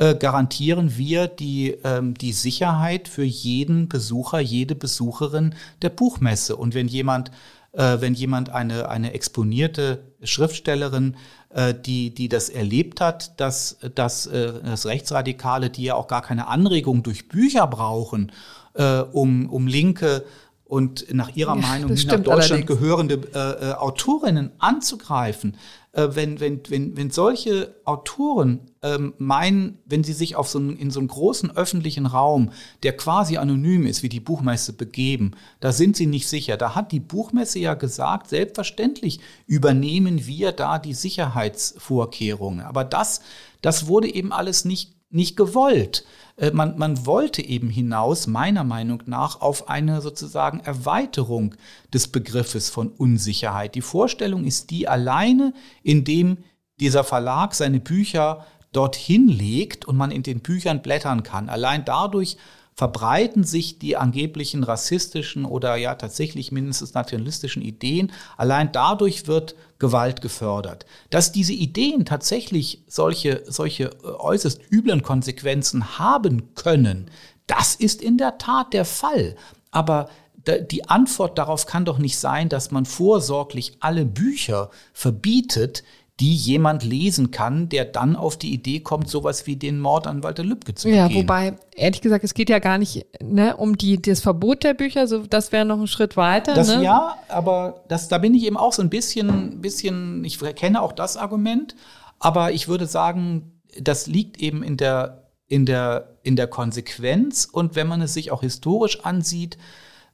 äh, garantieren wir die, ähm, die Sicherheit für jeden Besucher, jede Besucherin der Buchmesse. Und wenn jemand, äh, wenn jemand eine, eine exponierte Schriftstellerin, äh, die, die das erlebt hat, dass, dass, äh, dass Rechtsradikale, die ja auch gar keine Anregung durch Bücher brauchen, äh, um, um linke und nach ihrer ja, Meinung nach Deutschland allerdings. gehörende äh, äh, Autorinnen anzugreifen, äh, wenn, wenn, wenn, wenn solche Autoren ähm, meinen, wenn sie sich auf so einen, in so einen großen öffentlichen Raum, der quasi anonym ist, wie die Buchmesse begeben, da sind sie nicht sicher. Da hat die Buchmesse ja gesagt, selbstverständlich übernehmen wir da die Sicherheitsvorkehrungen. Aber das, das wurde eben alles nicht, nicht gewollt. Äh, man, man wollte eben hinaus, meiner Meinung nach, auf eine sozusagen Erweiterung des Begriffes von Unsicherheit. Die Vorstellung ist die alleine, indem dieser Verlag seine Bücher dorthin legt und man in den Büchern blättern kann. Allein dadurch verbreiten sich die angeblichen rassistischen oder ja tatsächlich mindestens nationalistischen Ideen. Allein dadurch wird Gewalt gefördert. Dass diese Ideen tatsächlich solche, solche äh, äußerst üblen Konsequenzen haben können, das ist in der Tat der Fall. Aber die Antwort darauf kann doch nicht sein, dass man vorsorglich alle Bücher verbietet, die jemand lesen kann, der dann auf die Idee kommt, sowas wie den Mord an Walter Lübcke zu begehen. Ja, wobei, ehrlich gesagt, es geht ja gar nicht ne, um die, das Verbot der Bücher, so, das wäre noch ein Schritt weiter. Das ne? ja, aber das, da bin ich eben auch so ein bisschen, bisschen, ich kenne auch das Argument, aber ich würde sagen, das liegt eben in der, in der, in der Konsequenz und wenn man es sich auch historisch ansieht,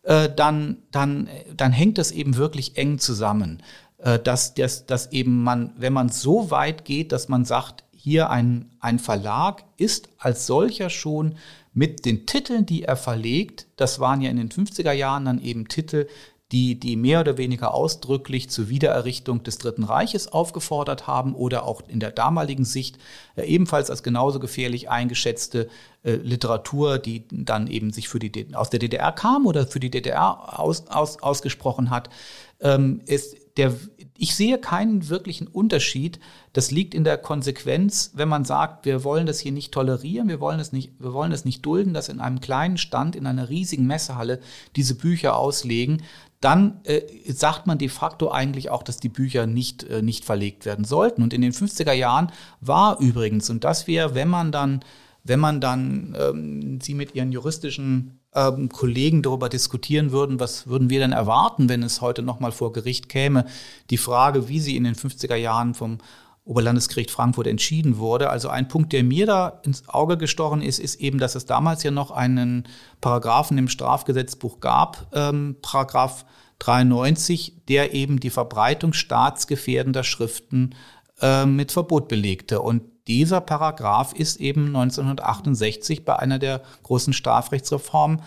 äh, dann, dann, dann hängt das eben wirklich eng zusammen. Äh, dass, dass, dass eben man, wenn man so weit geht, dass man sagt, hier ein, ein Verlag ist als solcher schon mit den Titeln, die er verlegt, das waren ja in den 50er Jahren dann eben Titel, die, die mehr oder weniger ausdrücklich zur Wiedererrichtung des Dritten Reiches aufgefordert haben oder auch in der damaligen Sicht äh, ebenfalls als genauso gefährlich eingeschätzte äh, Literatur, die dann eben sich für die, aus der DDR kam oder für die DDR aus, aus, ausgesprochen hat, ähm, ist der, ich sehe keinen wirklichen Unterschied. Das liegt in der Konsequenz, wenn man sagt, wir wollen das hier nicht tolerieren, wir wollen es nicht, wir wollen es nicht dulden, dass in einem kleinen Stand, in einer riesigen Messehalle diese Bücher auslegen, dann äh, sagt man de facto eigentlich auch, dass die Bücher nicht, äh, nicht verlegt werden sollten. Und in den 50er Jahren war übrigens, und das wäre, wenn man dann, wenn man dann ähm, sie mit ihren juristischen ähm, Kollegen darüber diskutieren würden, was würden wir denn erwarten, wenn es heute nochmal vor Gericht käme. Die Frage, wie sie in den 50er Jahren vom Oberlandesgericht Frankfurt entschieden wurde. Also ein Punkt, der mir da ins Auge gestochen ist, ist eben, dass es damals ja noch einen Paragraphen im Strafgesetzbuch gab, ähm, Paragraph 93, der eben die Verbreitung staatsgefährdender Schriften äh, mit Verbot belegte. Und dieser Paragraph ist eben 1968 bei einer der großen Strafrechtsreformen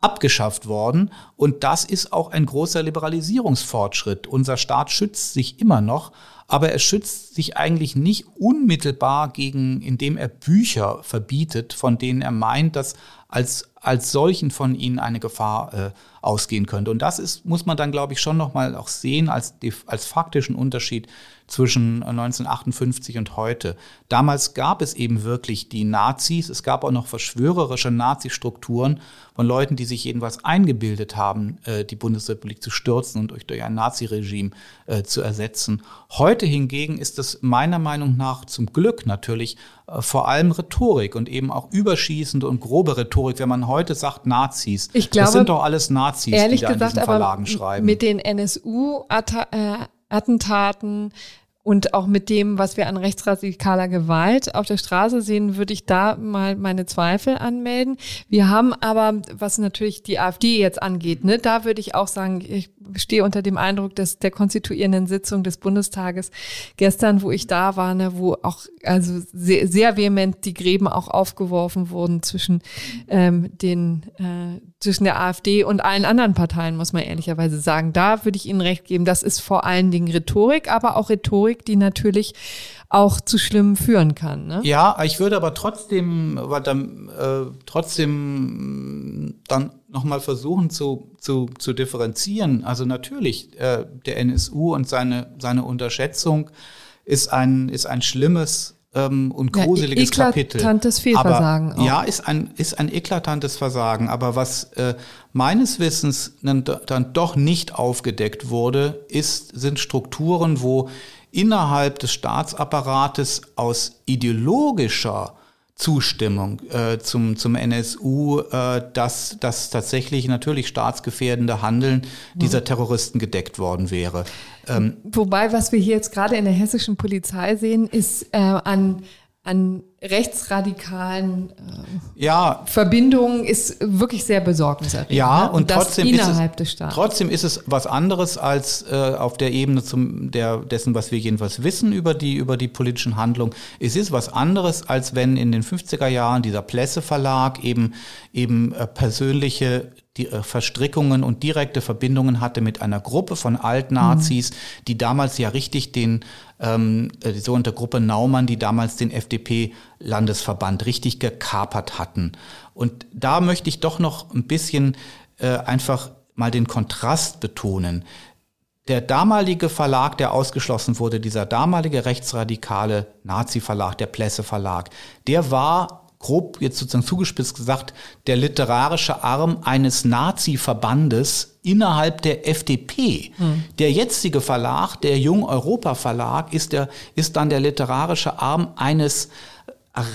abgeschafft worden. Und das ist auch ein großer Liberalisierungsfortschritt. Unser Staat schützt sich immer noch, aber er schützt sich eigentlich nicht unmittelbar gegen, indem er Bücher verbietet, von denen er meint, dass als, als solchen von ihnen eine Gefahr äh, ausgehen könnte. Und das ist, muss man dann, glaube ich, schon nochmal auch sehen als, als faktischen Unterschied zwischen 1958 und heute. Damals gab es eben wirklich die Nazis, es gab auch noch verschwörerische Nazi-Strukturen von Leuten, die sich jedenfalls eingebildet haben, äh, die Bundesrepublik zu stürzen und durch, durch ein Naziregime äh, zu ersetzen. Heute hingegen ist es meiner Meinung nach zum Glück natürlich äh, vor allem Rhetorik und eben auch überschießende und grobe Rhetorik. Wenn man heute sagt Nazis, ich glaube, das sind doch alles Nazis, ehrlich die da gesagt, in diesen Verlagen schreiben. Mit den NSU-Attentaten und auch mit dem, was wir an rechtsradikaler Gewalt auf der Straße sehen, würde ich da mal meine Zweifel anmelden. Wir haben aber, was natürlich die AfD jetzt angeht, ne, da würde ich auch sagen, ich stehe unter dem Eindruck dass der konstituierenden Sitzung des Bundestages gestern, wo ich da war, ne, wo auch also sehr, sehr vehement die Gräben auch aufgeworfen wurden zwischen ähm, den äh, zwischen der AfD und allen anderen Parteien, muss man ehrlicherweise sagen. Da würde ich Ihnen recht geben. Das ist vor allen Dingen Rhetorik, aber auch Rhetorik, die natürlich auch zu Schlimmen führen kann. Ne? Ja, ich würde aber trotzdem, dann, äh, trotzdem dann nochmal versuchen zu, zu, zu differenzieren. Also natürlich, äh, der NSU und seine, seine Unterschätzung ist ein, ist ein schlimmes ähm, und gruseliges ja, Kapitel. Eklatantes Fehlversagen. Aber, ja, ist ein, ist ein eklatantes Versagen. Aber was äh, meines Wissens dann, dann doch nicht aufgedeckt wurde, ist, sind Strukturen, wo innerhalb des Staatsapparates aus ideologischer Zustimmung äh, zum, zum NSU, äh, dass das tatsächlich natürlich staatsgefährdende Handeln dieser Terroristen gedeckt worden wäre. Ähm, Wobei, was wir hier jetzt gerade in der hessischen Polizei sehen, ist äh, an, an rechtsradikalen äh, ja. Verbindungen ist wirklich sehr besorgniserregend. Ja, ne? und, und trotzdem, ist es, des Staates. trotzdem ist es was anderes als äh, auf der Ebene zum, der, dessen, was wir jedenfalls wissen über die, über die politischen Handlungen. Es ist was anderes, als wenn in den 50er Jahren dieser Plesse Verlag eben, eben äh, persönliche die äh, Verstrickungen und direkte Verbindungen hatte mit einer Gruppe von Altnazis, mhm. die damals ja richtig den, ähm, äh, die sogenannte Gruppe Naumann, die damals den FDP-Landesverband richtig gekapert hatten. Und da möchte ich doch noch ein bisschen äh, einfach mal den Kontrast betonen. Der damalige Verlag, der ausgeschlossen wurde, dieser damalige rechtsradikale Nazi-Verlag, der Plesse Verlag, der war grob jetzt sozusagen zugespitzt gesagt, der literarische Arm eines Nazi-Verbandes innerhalb der FDP. Mhm. Der jetzige Verlag, der Jung Europa Verlag, ist, der, ist dann der literarische Arm eines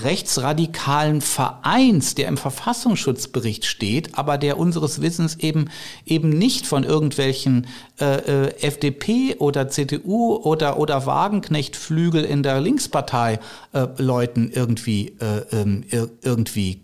rechtsradikalen Vereins, der im Verfassungsschutzbericht steht, aber der unseres Wissens eben eben nicht von irgendwelchen äh, äh FDP oder CDU oder oder Wagenknecht-Flügel in der Linkspartei äh, Leuten irgendwie äh, ähm, irgendwie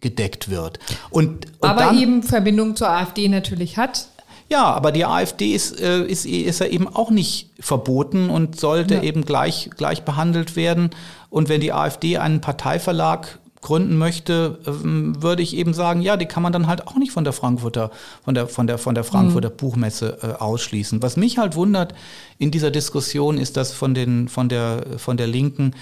gedeckt wird. Und, und aber dann, eben Verbindung zur AfD natürlich hat. Ja, aber die AfD ist, äh, ist, ist ja eben auch nicht verboten und sollte ja. eben gleich, gleich behandelt werden. Und wenn die AfD einen Parteiverlag gründen möchte, ähm, würde ich eben sagen, ja, die kann man dann halt auch nicht von der Frankfurter, von der, von der, von der Frankfurter mhm. Buchmesse äh, ausschließen. Was mich halt wundert in dieser Diskussion ist, dass von den, von der, von der Linken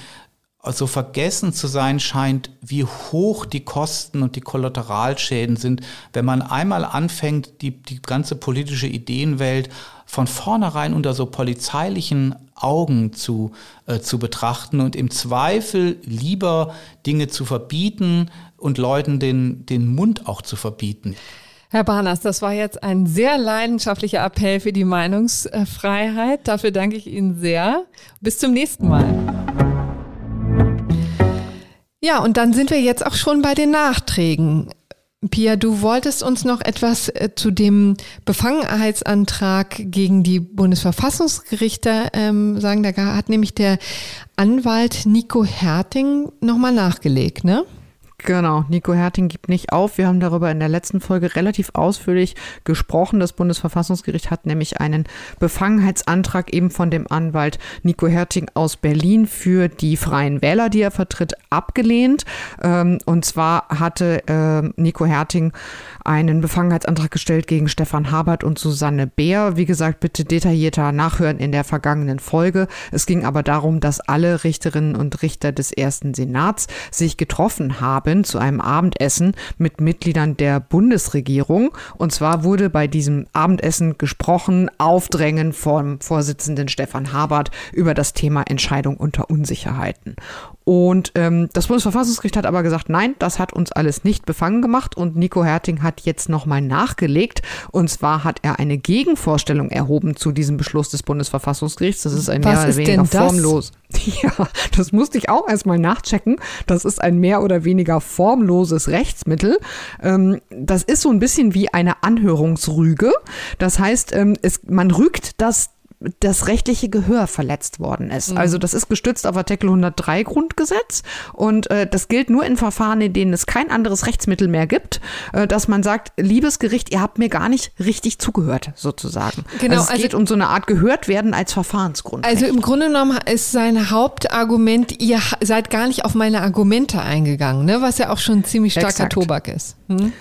so vergessen zu sein scheint, wie hoch die Kosten und die Kollateralschäden sind, wenn man einmal anfängt, die, die ganze politische Ideenwelt von vornherein unter so polizeilichen Augen zu, äh, zu betrachten und im Zweifel lieber Dinge zu verbieten und Leuten den, den Mund auch zu verbieten. Herr Barnas, das war jetzt ein sehr leidenschaftlicher Appell für die Meinungsfreiheit. Dafür danke ich Ihnen sehr. Bis zum nächsten Mal. Ja, und dann sind wir jetzt auch schon bei den Nachträgen. Pia, du wolltest uns noch etwas äh, zu dem Befangenheitsantrag gegen die Bundesverfassungsgerichte ähm, sagen. Da hat nämlich der Anwalt Nico Herting nochmal nachgelegt, ne? Genau, Nico Herting gibt nicht auf. Wir haben darüber in der letzten Folge relativ ausführlich gesprochen. Das Bundesverfassungsgericht hat nämlich einen Befangenheitsantrag eben von dem Anwalt Nico Herting aus Berlin für die Freien Wähler, die er vertritt, abgelehnt. Ähm, und zwar hatte ähm, Nico Herting einen Befangenheitsantrag gestellt gegen Stefan Habert und Susanne Beer. Wie gesagt, bitte detaillierter nachhören in der vergangenen Folge. Es ging aber darum, dass alle Richterinnen und Richter des ersten Senats sich getroffen haben zu einem Abendessen mit Mitgliedern der Bundesregierung. Und zwar wurde bei diesem Abendessen gesprochen, Aufdrängen vom Vorsitzenden Stefan Habert über das Thema Entscheidung unter Unsicherheiten. Und ähm, das Bundesverfassungsgericht hat aber gesagt, nein, das hat uns alles nicht befangen gemacht. Und Nico Herting hat jetzt nochmal nachgelegt. Und zwar hat er eine Gegenvorstellung erhoben zu diesem Beschluss des Bundesverfassungsgerichts. Das ist ein Was mehr oder weniger formlos. Ja, das musste ich auch erstmal nachchecken. Das ist ein mehr oder weniger formloses Rechtsmittel. Ähm, das ist so ein bisschen wie eine Anhörungsrüge. Das heißt, ähm, es, man rügt das das rechtliche Gehör verletzt worden ist. Mhm. Also das ist gestützt auf Artikel 103 Grundgesetz und äh, das gilt nur in Verfahren, in denen es kein anderes Rechtsmittel mehr gibt, äh, dass man sagt, liebes Gericht, ihr habt mir gar nicht richtig zugehört, sozusagen. Genau, also es also, geht um so eine Art gehört werden als Verfahrensgrund. Also im Grunde genommen ist sein Hauptargument, ihr seid gar nicht auf meine Argumente eingegangen, ne? was ja auch schon ziemlich starker Exakt. Tobak ist. Hm?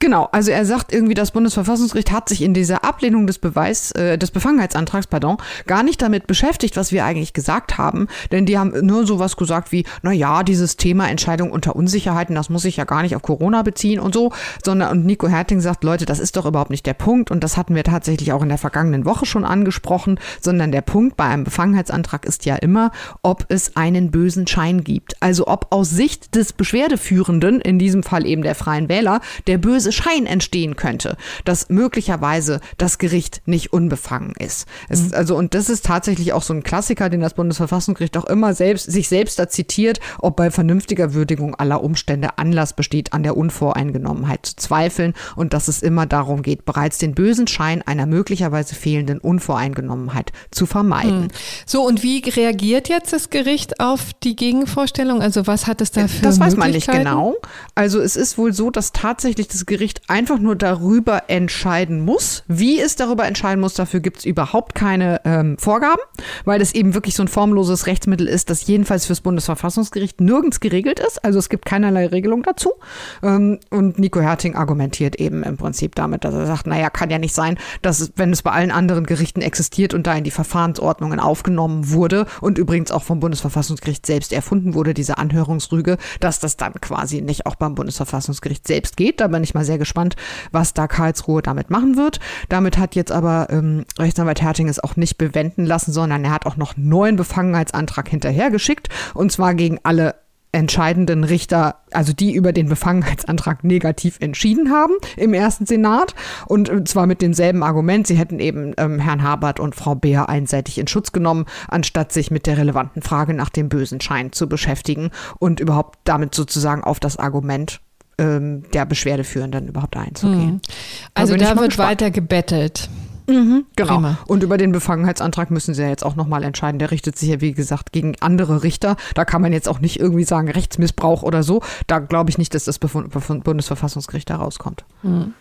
Genau, also er sagt irgendwie, das Bundesverfassungsgericht hat sich in dieser Ablehnung des Beweis, äh, des Befangenheitsantrags, pardon, gar nicht damit beschäftigt, was wir eigentlich gesagt haben, denn die haben nur sowas gesagt wie, na ja, dieses Thema Entscheidung unter Unsicherheiten, das muss sich ja gar nicht auf Corona beziehen und so, sondern und Nico Herting sagt, Leute, das ist doch überhaupt nicht der Punkt. Und das hatten wir tatsächlich auch in der vergangenen Woche schon angesprochen, sondern der Punkt bei einem Befangenheitsantrag ist ja immer, ob es einen bösen Schein gibt, also ob aus Sicht des Beschwerdeführenden, in diesem Fall eben der Freien Wähler, der böse Schein entstehen könnte, dass möglicherweise das Gericht nicht unbefangen ist. Es, mhm. Also, und das ist tatsächlich auch so ein Klassiker, den das Bundesverfassungsgericht auch immer selbst, sich selbst da zitiert, ob bei vernünftiger Würdigung aller Umstände Anlass besteht, an der Unvoreingenommenheit zu zweifeln und dass es immer darum geht, bereits den bösen Schein einer möglicherweise fehlenden Unvoreingenommenheit zu vermeiden. Mhm. So, und wie reagiert jetzt das Gericht auf die Gegenvorstellung? Also, was hat es da für Das weiß man nicht genau. Also, es ist wohl so, dass tatsächlich das Gericht Gericht einfach nur darüber entscheiden muss. Wie es darüber entscheiden muss, dafür gibt es überhaupt keine ähm, Vorgaben, weil es eben wirklich so ein formloses Rechtsmittel ist, das jedenfalls fürs Bundesverfassungsgericht nirgends geregelt ist. Also es gibt keinerlei Regelung dazu. Ähm, und Nico Herting argumentiert eben im Prinzip damit, dass er sagt, naja, kann ja nicht sein, dass wenn es bei allen anderen Gerichten existiert und da in die Verfahrensordnungen aufgenommen wurde und übrigens auch vom Bundesverfassungsgericht selbst erfunden wurde, diese Anhörungsrüge, dass das dann quasi nicht auch beim Bundesverfassungsgericht selbst geht. Da bin ich mal sehr gespannt, was da Karlsruhe damit machen wird. Damit hat jetzt aber ähm, Rechtsanwalt Herting es auch nicht bewenden lassen, sondern er hat auch noch neuen Befangenheitsantrag hinterhergeschickt und zwar gegen alle entscheidenden Richter, also die über den Befangenheitsantrag negativ entschieden haben im ersten Senat und äh, zwar mit demselben Argument, sie hätten eben ähm, Herrn Habert und Frau Beer einseitig in Schutz genommen, anstatt sich mit der relevanten Frage nach dem bösen Schein zu beschäftigen und überhaupt damit sozusagen auf das Argument ähm, der Beschwerdeführenden überhaupt einzugehen. Hm. Also da, da wird gespannt. weiter gebettelt. Mhm, genau. Prima. Und über den Befangenheitsantrag müssen sie ja jetzt auch nochmal entscheiden. Der richtet sich ja, wie gesagt, gegen andere Richter. Da kann man jetzt auch nicht irgendwie sagen, Rechtsmissbrauch oder so. Da glaube ich nicht, dass das Bundesverfassungsgericht da rauskommt. Mhm.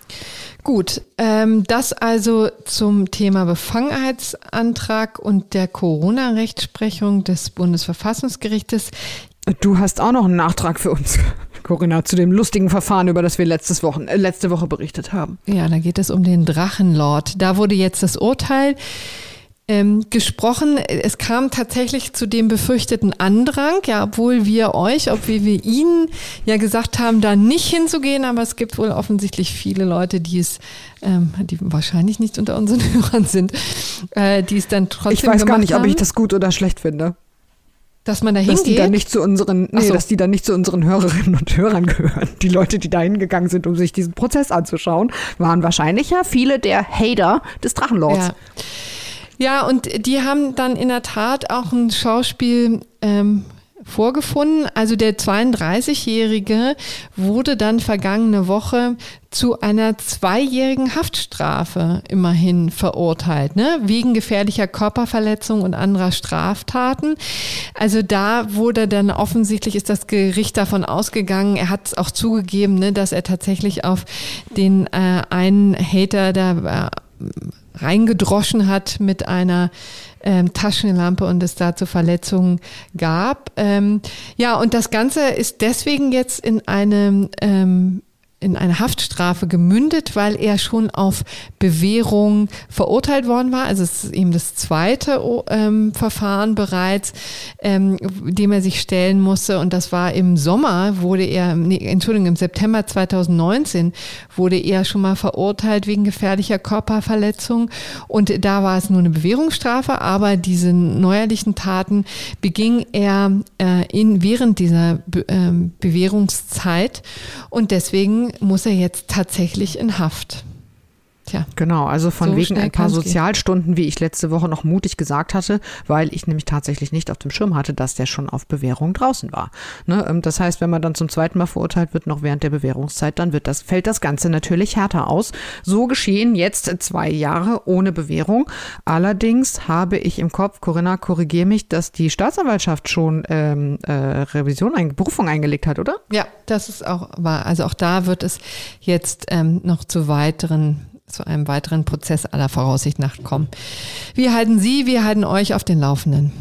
Gut, ähm, das also zum Thema Befangenheitsantrag und der Corona-Rechtsprechung des Bundesverfassungsgerichtes. Du hast auch noch einen Nachtrag für uns. Corinna, zu dem lustigen Verfahren, über das wir letztes Wochen, äh, letzte Woche berichtet haben. Ja, da geht es um den Drachenlord. Da wurde jetzt das Urteil ähm, gesprochen. Es kam tatsächlich zu dem befürchteten Andrang, ja, obwohl wir euch, ob wir, wir Ihnen ja gesagt haben, da nicht hinzugehen, aber es gibt wohl offensichtlich viele Leute, die es, ähm, die wahrscheinlich nicht unter unseren Hörern sind, äh, die es dann trotzdem. Ich weiß gar nicht, haben. ob ich das gut oder schlecht finde. Dass man da hingeht? Dass die dann nicht zu unseren, nee, so. dass die dann nicht zu unseren Hörerinnen und Hörern gehören. Die Leute, die da hingegangen sind, um sich diesen Prozess anzuschauen, waren wahrscheinlich ja viele der Hater des Drachenlords. Ja. Ja, und die haben dann in der Tat auch ein Schauspiel ähm, vorgefunden. Also der 32-Jährige wurde dann vergangene Woche zu einer zweijährigen Haftstrafe immerhin verurteilt, ne? wegen gefährlicher Körperverletzung und anderer Straftaten. Also da wurde dann offensichtlich ist das Gericht davon ausgegangen, er hat auch zugegeben, ne, dass er tatsächlich auf den äh, einen Hater da äh, reingedroschen hat mit einer ähm, Taschenlampe und es dazu Verletzungen gab. Ähm, ja, und das Ganze ist deswegen jetzt in einem ähm, in eine Haftstrafe gemündet, weil er schon auf Bewährung verurteilt worden war. Also es ist eben das zweite ähm, Verfahren bereits, ähm, dem er sich stellen musste. Und das war im Sommer, wurde er, nee, Entschuldigung, im September 2019 wurde er schon mal verurteilt wegen gefährlicher Körperverletzung. Und da war es nur eine Bewährungsstrafe, aber diese neuerlichen Taten beging er äh, in, während dieser Be äh, Bewährungszeit. Und deswegen muss er jetzt tatsächlich in Haft. Tja. Genau, also von so wegen ein paar Sozialstunden, wie ich letzte Woche noch mutig gesagt hatte, weil ich nämlich tatsächlich nicht auf dem Schirm hatte, dass der schon auf Bewährung draußen war. Ne? Ähm, das heißt, wenn man dann zum zweiten Mal verurteilt wird, noch während der Bewährungszeit, dann wird das, fällt das Ganze natürlich härter aus. So geschehen jetzt zwei Jahre ohne Bewährung. Allerdings habe ich im Kopf, Corinna, korrigiere mich, dass die Staatsanwaltschaft schon ähm, äh, Revision, ein, Berufung eingelegt hat, oder? Ja, das ist auch wahr. Also auch da wird es jetzt ähm, noch zu weiteren zu einem weiteren Prozess aller Voraussicht nach kommen. Wir halten Sie, wir halten euch auf den Laufenden.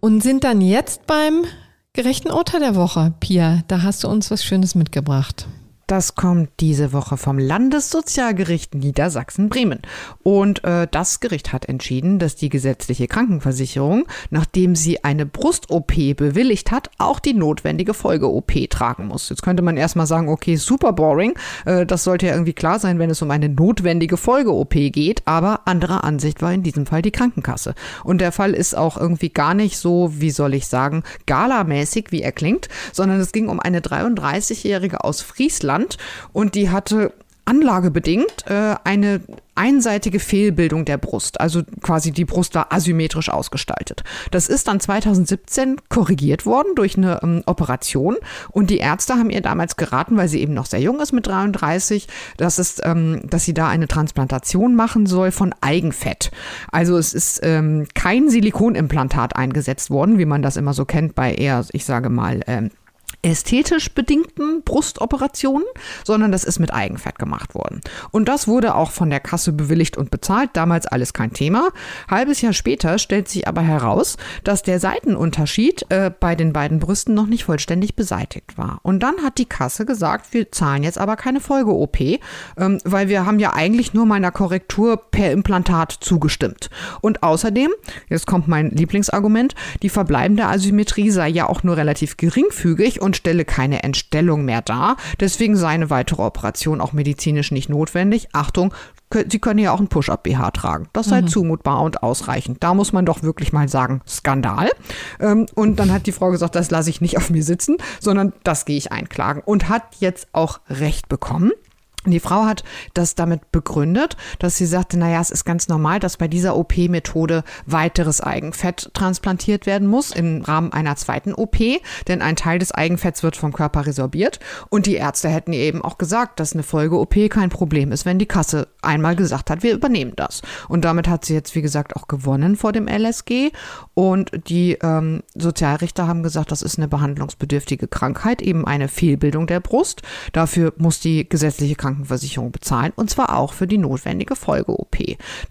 Und sind dann jetzt beim gerechten Urteil der Woche. Pia, da hast du uns was Schönes mitgebracht. Das kommt diese Woche vom Landessozialgericht Niedersachsen-Bremen. Und äh, das Gericht hat entschieden, dass die gesetzliche Krankenversicherung, nachdem sie eine Brust-OP bewilligt hat, auch die notwendige Folge-OP tragen muss. Jetzt könnte man erstmal sagen, okay, super boring. Äh, das sollte ja irgendwie klar sein, wenn es um eine notwendige Folge-OP geht. Aber anderer Ansicht war in diesem Fall die Krankenkasse. Und der Fall ist auch irgendwie gar nicht so, wie soll ich sagen, galamäßig, wie er klingt, sondern es ging um eine 33-Jährige aus Friesland, Land und die hatte anlagebedingt äh, eine einseitige Fehlbildung der Brust. Also quasi die Brust war asymmetrisch ausgestaltet. Das ist dann 2017 korrigiert worden durch eine ähm, Operation und die Ärzte haben ihr damals geraten, weil sie eben noch sehr jung ist mit 33, dass, es, ähm, dass sie da eine Transplantation machen soll von Eigenfett. Also es ist ähm, kein Silikonimplantat eingesetzt worden, wie man das immer so kennt bei eher, ich sage mal, ähm, ästhetisch bedingten Brustoperationen, sondern das ist mit Eigenfett gemacht worden. Und das wurde auch von der Kasse bewilligt und bezahlt, damals alles kein Thema. Halbes Jahr später stellt sich aber heraus, dass der Seitenunterschied äh, bei den beiden Brüsten noch nicht vollständig beseitigt war. Und dann hat die Kasse gesagt, wir zahlen jetzt aber keine Folge-OP, ähm, weil wir haben ja eigentlich nur meiner Korrektur per Implantat zugestimmt. Und außerdem, jetzt kommt mein Lieblingsargument, die verbleibende Asymmetrie sei ja auch nur relativ geringfügig und stelle keine Entstellung mehr dar. Deswegen sei eine weitere Operation auch medizinisch nicht notwendig. Achtung, Sie können ja auch ein Push-Up-BH tragen. Das sei mhm. zumutbar und ausreichend. Da muss man doch wirklich mal sagen, Skandal. Ähm, und dann hat die Frau gesagt, das lasse ich nicht auf mir sitzen, sondern das gehe ich einklagen. Und hat jetzt auch Recht bekommen. Die Frau hat das damit begründet, dass sie sagte, naja, es ist ganz normal, dass bei dieser OP-Methode weiteres Eigenfett transplantiert werden muss im Rahmen einer zweiten OP, denn ein Teil des Eigenfetts wird vom Körper resorbiert. Und die Ärzte hätten eben auch gesagt, dass eine Folge-OP kein Problem ist, wenn die Kasse einmal gesagt hat, wir übernehmen das. Und damit hat sie jetzt, wie gesagt, auch gewonnen vor dem LSG. Und die ähm, Sozialrichter haben gesagt, das ist eine behandlungsbedürftige Krankheit, eben eine Fehlbildung der Brust. Dafür muss die gesetzliche Krankenkasse Krankenversicherung bezahlen und zwar auch für die notwendige Folge-OP.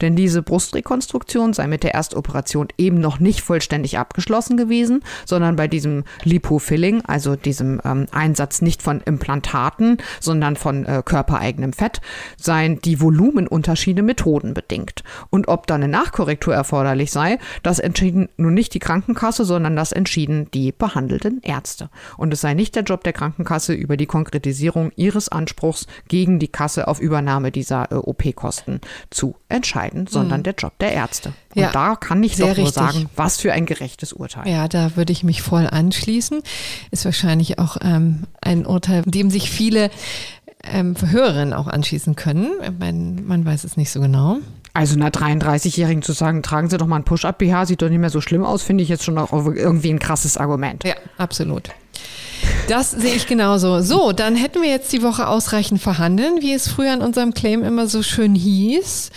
Denn diese Brustrekonstruktion sei mit der Erstoperation eben noch nicht vollständig abgeschlossen gewesen, sondern bei diesem Lipofilling, also diesem ähm, Einsatz nicht von Implantaten, sondern von äh, körpereigenem Fett, seien die Volumenunterschiede methodenbedingt. Und ob da eine Nachkorrektur erforderlich sei, das entschieden nun nicht die Krankenkasse, sondern das entschieden die behandelten Ärzte. Und es sei nicht der Job der Krankenkasse, über die Konkretisierung ihres Anspruchs gegen gegen die Kasse auf Übernahme dieser äh, OP-Kosten zu entscheiden, sondern mhm. der Job der Ärzte. Und ja, da kann ich doch nur sagen, was für ein gerechtes Urteil. Ja, da würde ich mich voll anschließen. Ist wahrscheinlich auch ähm, ein Urteil, dem sich viele ähm, Hörerinnen auch anschließen können. Man, man weiß es nicht so genau. Also einer 33-Jährigen zu sagen, tragen Sie doch mal ein Push-Up-BH, sieht doch nicht mehr so schlimm aus, finde ich jetzt schon auch irgendwie ein krasses Argument. Ja, absolut. Das sehe ich genauso. So, dann hätten wir jetzt die Woche ausreichend verhandeln, wie es früher in unserem Claim immer so schön hieß.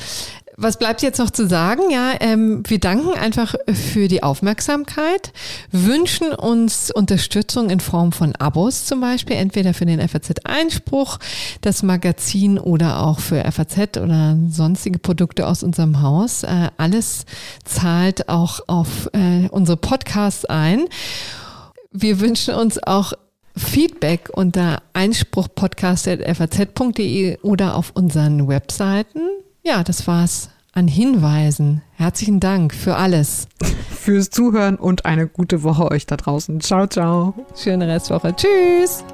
Was bleibt jetzt noch zu sagen? Ja, ähm, wir danken einfach für die Aufmerksamkeit, wünschen uns Unterstützung in Form von Abos zum Beispiel, entweder für den FAZ-Einspruch, das Magazin oder auch für FAZ oder sonstige Produkte aus unserem Haus. Äh, alles zahlt auch auf äh, unsere Podcasts ein. Wir wünschen uns auch Feedback unter einspruchpodcast.faz.de oder auf unseren Webseiten. Ja, das war's an Hinweisen. Herzlichen Dank für alles. Fürs Zuhören und eine gute Woche euch da draußen. Ciao, ciao. Schöne Restwoche. Tschüss.